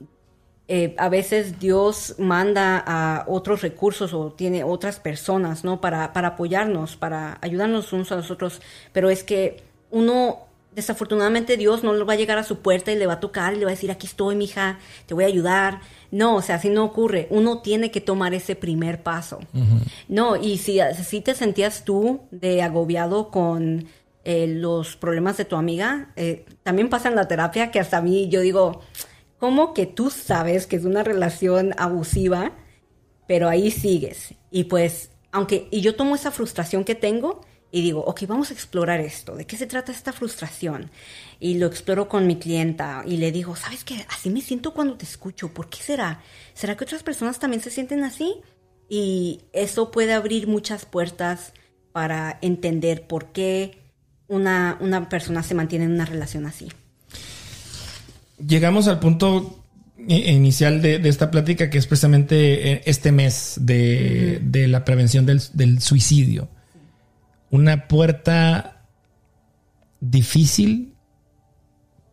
eh, a veces Dios manda a otros recursos o tiene otras personas, ¿no? Para, para apoyarnos, para ayudarnos unos a los otros. Pero es que uno, desafortunadamente Dios no va a llegar a su puerta y le va a tocar y le va a decir, aquí estoy, mija, te voy a ayudar. No, o sea, así no ocurre. Uno tiene que tomar ese primer paso. No, y si, si te sentías tú de agobiado con eh, los problemas de tu amiga, eh, también pasa en la terapia que hasta a mí yo digo, ¿Cómo que tú sabes que es una relación abusiva, pero ahí sigues? Y pues, aunque, y yo tomo esa frustración que tengo y digo, ok, vamos a explorar esto, ¿de qué se trata esta frustración? Y lo exploro con mi clienta y le digo, ¿sabes qué? Así me siento cuando te escucho, ¿por qué será? ¿Será que otras personas también se sienten así? Y eso puede abrir muchas puertas para entender por qué una, una persona se mantiene en una relación así llegamos al punto inicial de, esta plática, que es precisamente eh, este mes de, la prevención del, suicidio. Una puerta difícil,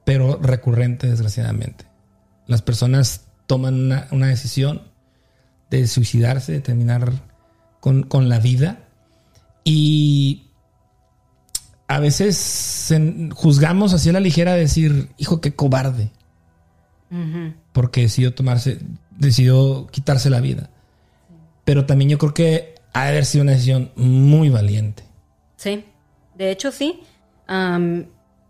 pero recurrente, desgraciadamente. Las personas toman una, decisión de suicidarse, de terminar con, con, la vida. Y a veces juzgamos así a la ligera decir, hijo, qué cobarde. Porque decidió tomarse, decidió quitarse la vida. Pero también yo creo que ha de haber sido una decisión muy valiente. Sí, de hecho sí.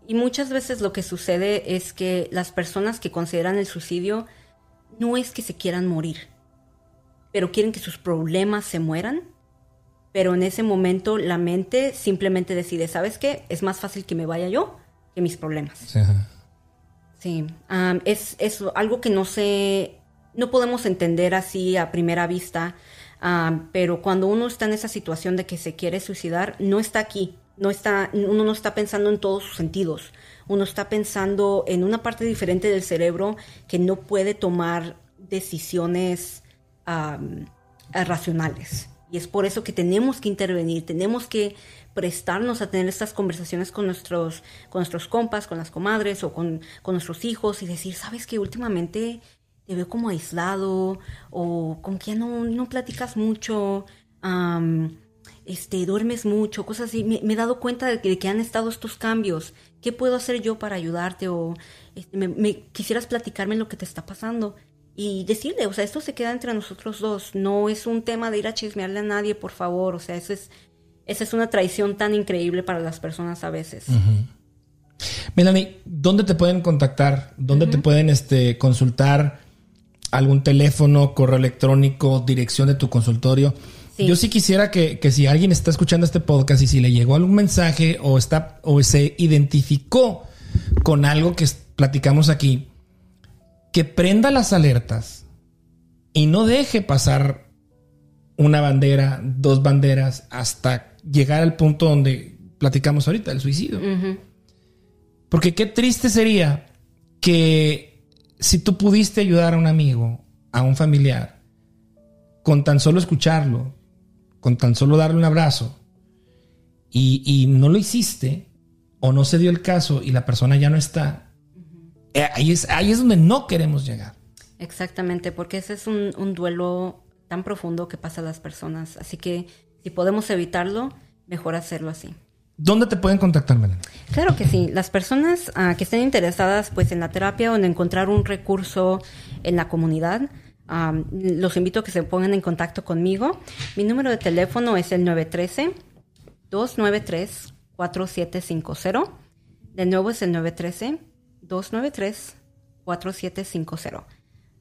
y muchas veces lo que sucede es que las personas que consideran el suicidio no es que se quieran morir, pero quieren que sus problemas se mueran pero en ese momento la mente simplemente decide, ¿sabes qué? Es más fácil que me vaya yo que mis problemas. Sí, es, es, algo que no sé, no podemos entender así a primera vista, pero cuando uno está en esa situación de que se quiere suicidar, no está aquí, no está, uno no está pensando en todos sus sentidos, uno está pensando en una parte diferente del cerebro que no puede tomar decisiones racionales. Y es por eso que tenemos que intervenir, tenemos que prestarnos a tener estas conversaciones con nuestros, con nuestros compas, con las comadres o con, nuestros hijos y decir, sabes que últimamente te veo como aislado o con que no, no platicas mucho, este, duermes mucho, cosas así. Me, he dado cuenta de que, han estado estos cambios. ¿Qué puedo hacer yo para ayudarte? O este, me, quisieras platicarme lo que te está pasando y decirle, o sea, esto se queda entre nosotros dos, no es un tema de ir a chismearle a nadie, por favor, o sea, eso es, esa es una traición tan increíble para las personas a veces. Melanie, ¿dónde te pueden contactar? ¿Dónde te pueden este, consultar? ¿Algún teléfono, correo electrónico, dirección de tu consultorio? Yo sí quisiera que, que, si alguien está escuchando este podcast y si le llegó algún mensaje o está o se identificó con algo que platicamos aquí, que prenda las alertas y no deje pasar una bandera, dos banderas, hasta llegar al punto donde platicamos ahorita, el suicidio. Porque qué triste sería que si tú pudiste ayudar a un amigo, a un familiar, con tan solo escucharlo, con tan solo darle un abrazo, y, y no lo hiciste, o no se dio el caso y la persona ya no está, eh, ahí es, ahí es donde no queremos llegar. Exactamente, porque ese es un, duelo tan profundo que pasa a las personas. Así que si podemos evitarlo, mejor hacerlo así. ¿Dónde te pueden contactar, Melanie? Claro que sí. Las personas ah, que estén interesadas pues, en la terapia o en encontrar un recurso en la comunidad, los invito a que se pongan en contacto conmigo. Mi número de teléfono es el 913-293-4750. De nuevo es el 913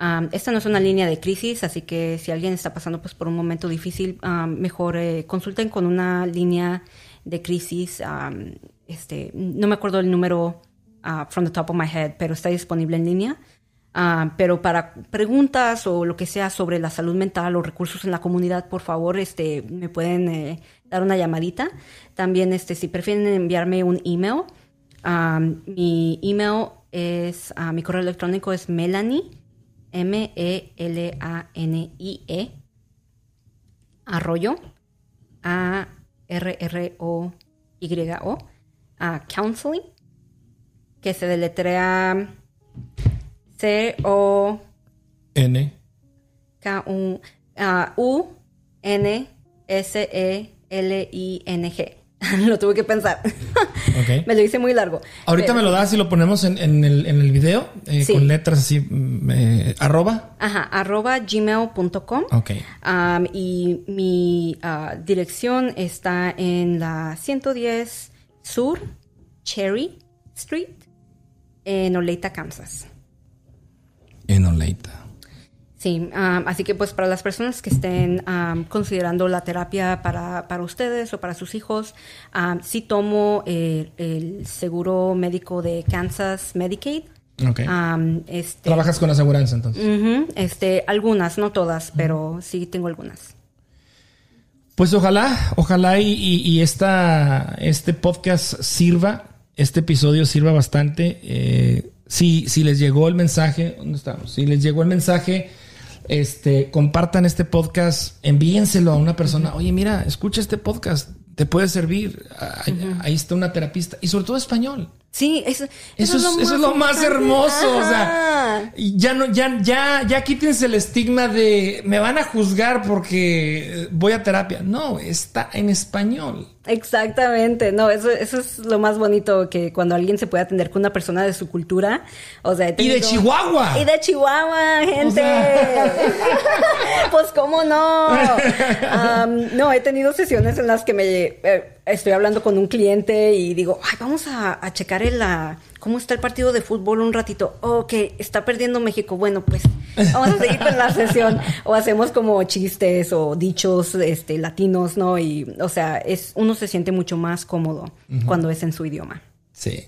293-4750. esta no es una línea de crisis, así que si alguien está pasando pues, por un momento difícil, mejor eh, consulten con una línea de crisis. este, no me acuerdo el número uh, from the top of my head, pero está disponible en línea. pero para preguntas o lo que sea sobre la salud mental o recursos en la comunidad, por favor, este, me pueden eh, dar una llamadita. También, este, si prefieren enviarme un email, mi email es, mi correo electrónico es melanie, M-E-L-A-N-I-E, Arroyo, A-R-R-O-Y-O, a Counseling, que se deletrea C-O... N. K-U, ah, U-N-S-E-L-I-N-G. [laughs] lo tuve que pensar. [laughs] Me lo hice muy largo. Ahorita Pero- me lo das y lo ponemos en, en el, en el video eh, Sí. con letras así, mm, eh, arroba. Ajá, arroba gmail.com. Ok. Um, y mi ah, dirección está en la 110 Sur Cherry Street en Oleita, Kansas. En Oleita. Sí, um, así que pues para las personas que estén um, considerando la terapia para, para ustedes o para sus hijos, um, sí tomo eh, el seguro médico de Kansas Medicaid. Ok. Um, este, Trabajas con aseguranza entonces. este, algunas, no todas, pero sí tengo algunas. Pues ojalá, ojalá y, y- y esta, este podcast sirva, este episodio sirva bastante. Eh, si, si les llegó el mensaje, ¿dónde estamos? Si les llegó el mensaje, este, compartan este podcast, envíenselo a una persona. Oye, mira, escucha este podcast, te puede servir. Ahí, ahí está una terapista y sobre todo español. Sí, eso, Eso, es, eso es lo más hermoso, o sea, ya no, ya, ya, ya quítense el estigma de me van a juzgar porque voy a terapia. No, está en español. Exactamente, no, eso, eso es lo más bonito que cuando alguien se puede atender con una persona de su cultura, o sea, Y de Chihuahua. Y de Chihuahua, gente. sea. [laughs] pues cómo no. [laughs] No, he tenido sesiones en las que me eh, estoy hablando con un cliente y digo, ay, vamos a, a checar el, la, cómo está el partido de fútbol un ratito. Ok, está perdiendo México. Bueno, pues vamos a seguir con la sesión. O hacemos como chistes o dichos este, latinos, ¿no? Y, o sea, es, uno se siente mucho más cómodo cuando es en su idioma. Sí.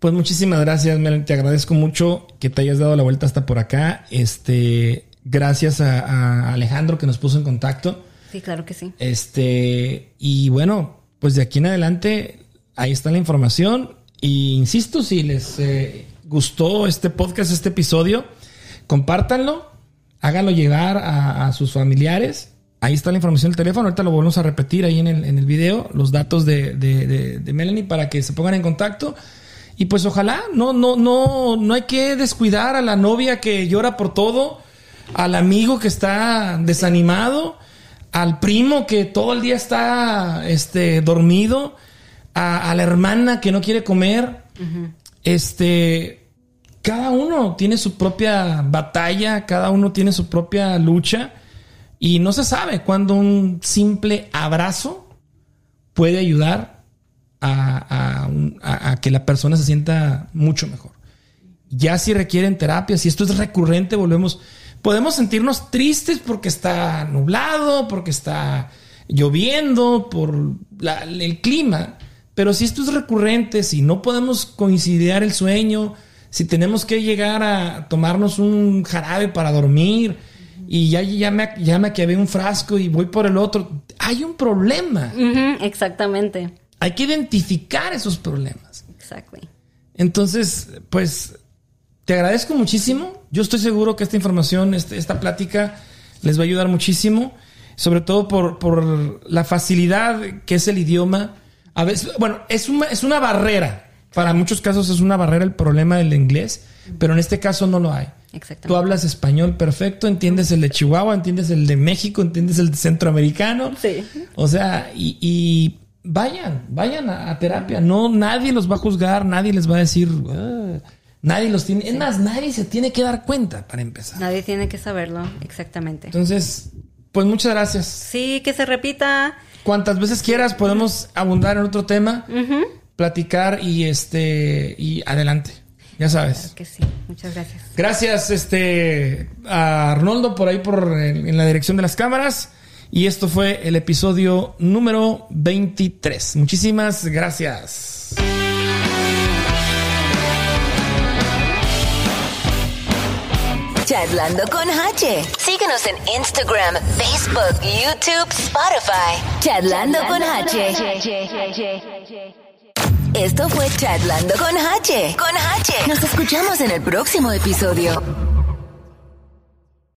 Pues muchísimas gracias, Melanie. Te agradezco mucho que te hayas dado la vuelta hasta por acá. Este, gracias a, a Alejandro que nos puso en contacto. Sí, claro que sí. Este, y bueno, pues de aquí en adelante, ahí está la información. Y insisto, si les eh, gustó este podcast, este episodio, compártanlo, háganlo llegar a, sus familiares. Ahí está la información del teléfono. Ahorita lo volvemos a repetir ahí en el, en el video, los datos de, de- de- de Melanie para que se pongan en contacto. Y pues ojalá, no, no, no, no hay que descuidar a la novia que llora por todo, al amigo que está desanimado, al primo que todo el día está este, dormido, a, a la hermana que no quiere comer. Este, cada uno tiene su propia batalla, cada uno tiene su propia lucha y no se sabe cuándo un simple abrazo puede ayudar a, a un- a- a que la persona se sienta mucho mejor. Ya si requieren terapia, si esto es recurrente, volvemos. Podemos sentirnos tristes porque está nublado, porque está lloviendo, por la- el clima. Pero si esto es recurrente, si no podemos coincidir el sueño, si tenemos que llegar a tomarnos un jarabe para dormir y ya, ya, me, ya me acabé un frasco y voy por el otro, hay un problema. Exactamente. Hay que identificar esos problemas. Exactly. Entonces, pues, te agradezco muchísimo. Yo estoy seguro que esta información, este- esta plática, les va a ayudar muchísimo. Sobre todo por, por la facilidad que es el idioma. A veces, bueno, es una, es una barrera. Para muchos casos es una barrera el problema del inglés, pero en este caso no lo hay. Exactamente. Tú hablas español perfecto, entiendes el de Chihuahua, entiendes el de México, entiendes el de centroamericano. Sí. O sea, y, y vayan, vayan a, a terapia. No, nadie los va a juzgar, nadie les va a decir, nadie los tiene. Es más, nadie se tiene que dar cuenta para empezar. Nadie tiene que saberlo, exactamente. Entonces, pues muchas gracias. Sí, que se repita. Cuantas veces quieras, podemos abundar en otro tema, platicar y este, y adelante. Ya sabes. Que sí, muchas gracias. Gracias, este, a Arnoldo por ahí por en, en la dirección de las cámaras. Y esto fue el episodio número 23. Muchísimas gracias. Charlando con H. Síguenos en Instagram, Facebook, YouTube, Spotify. Charlando con H. Esto fue Charlando con H. Con H. Nos escuchamos en el próximo episodio.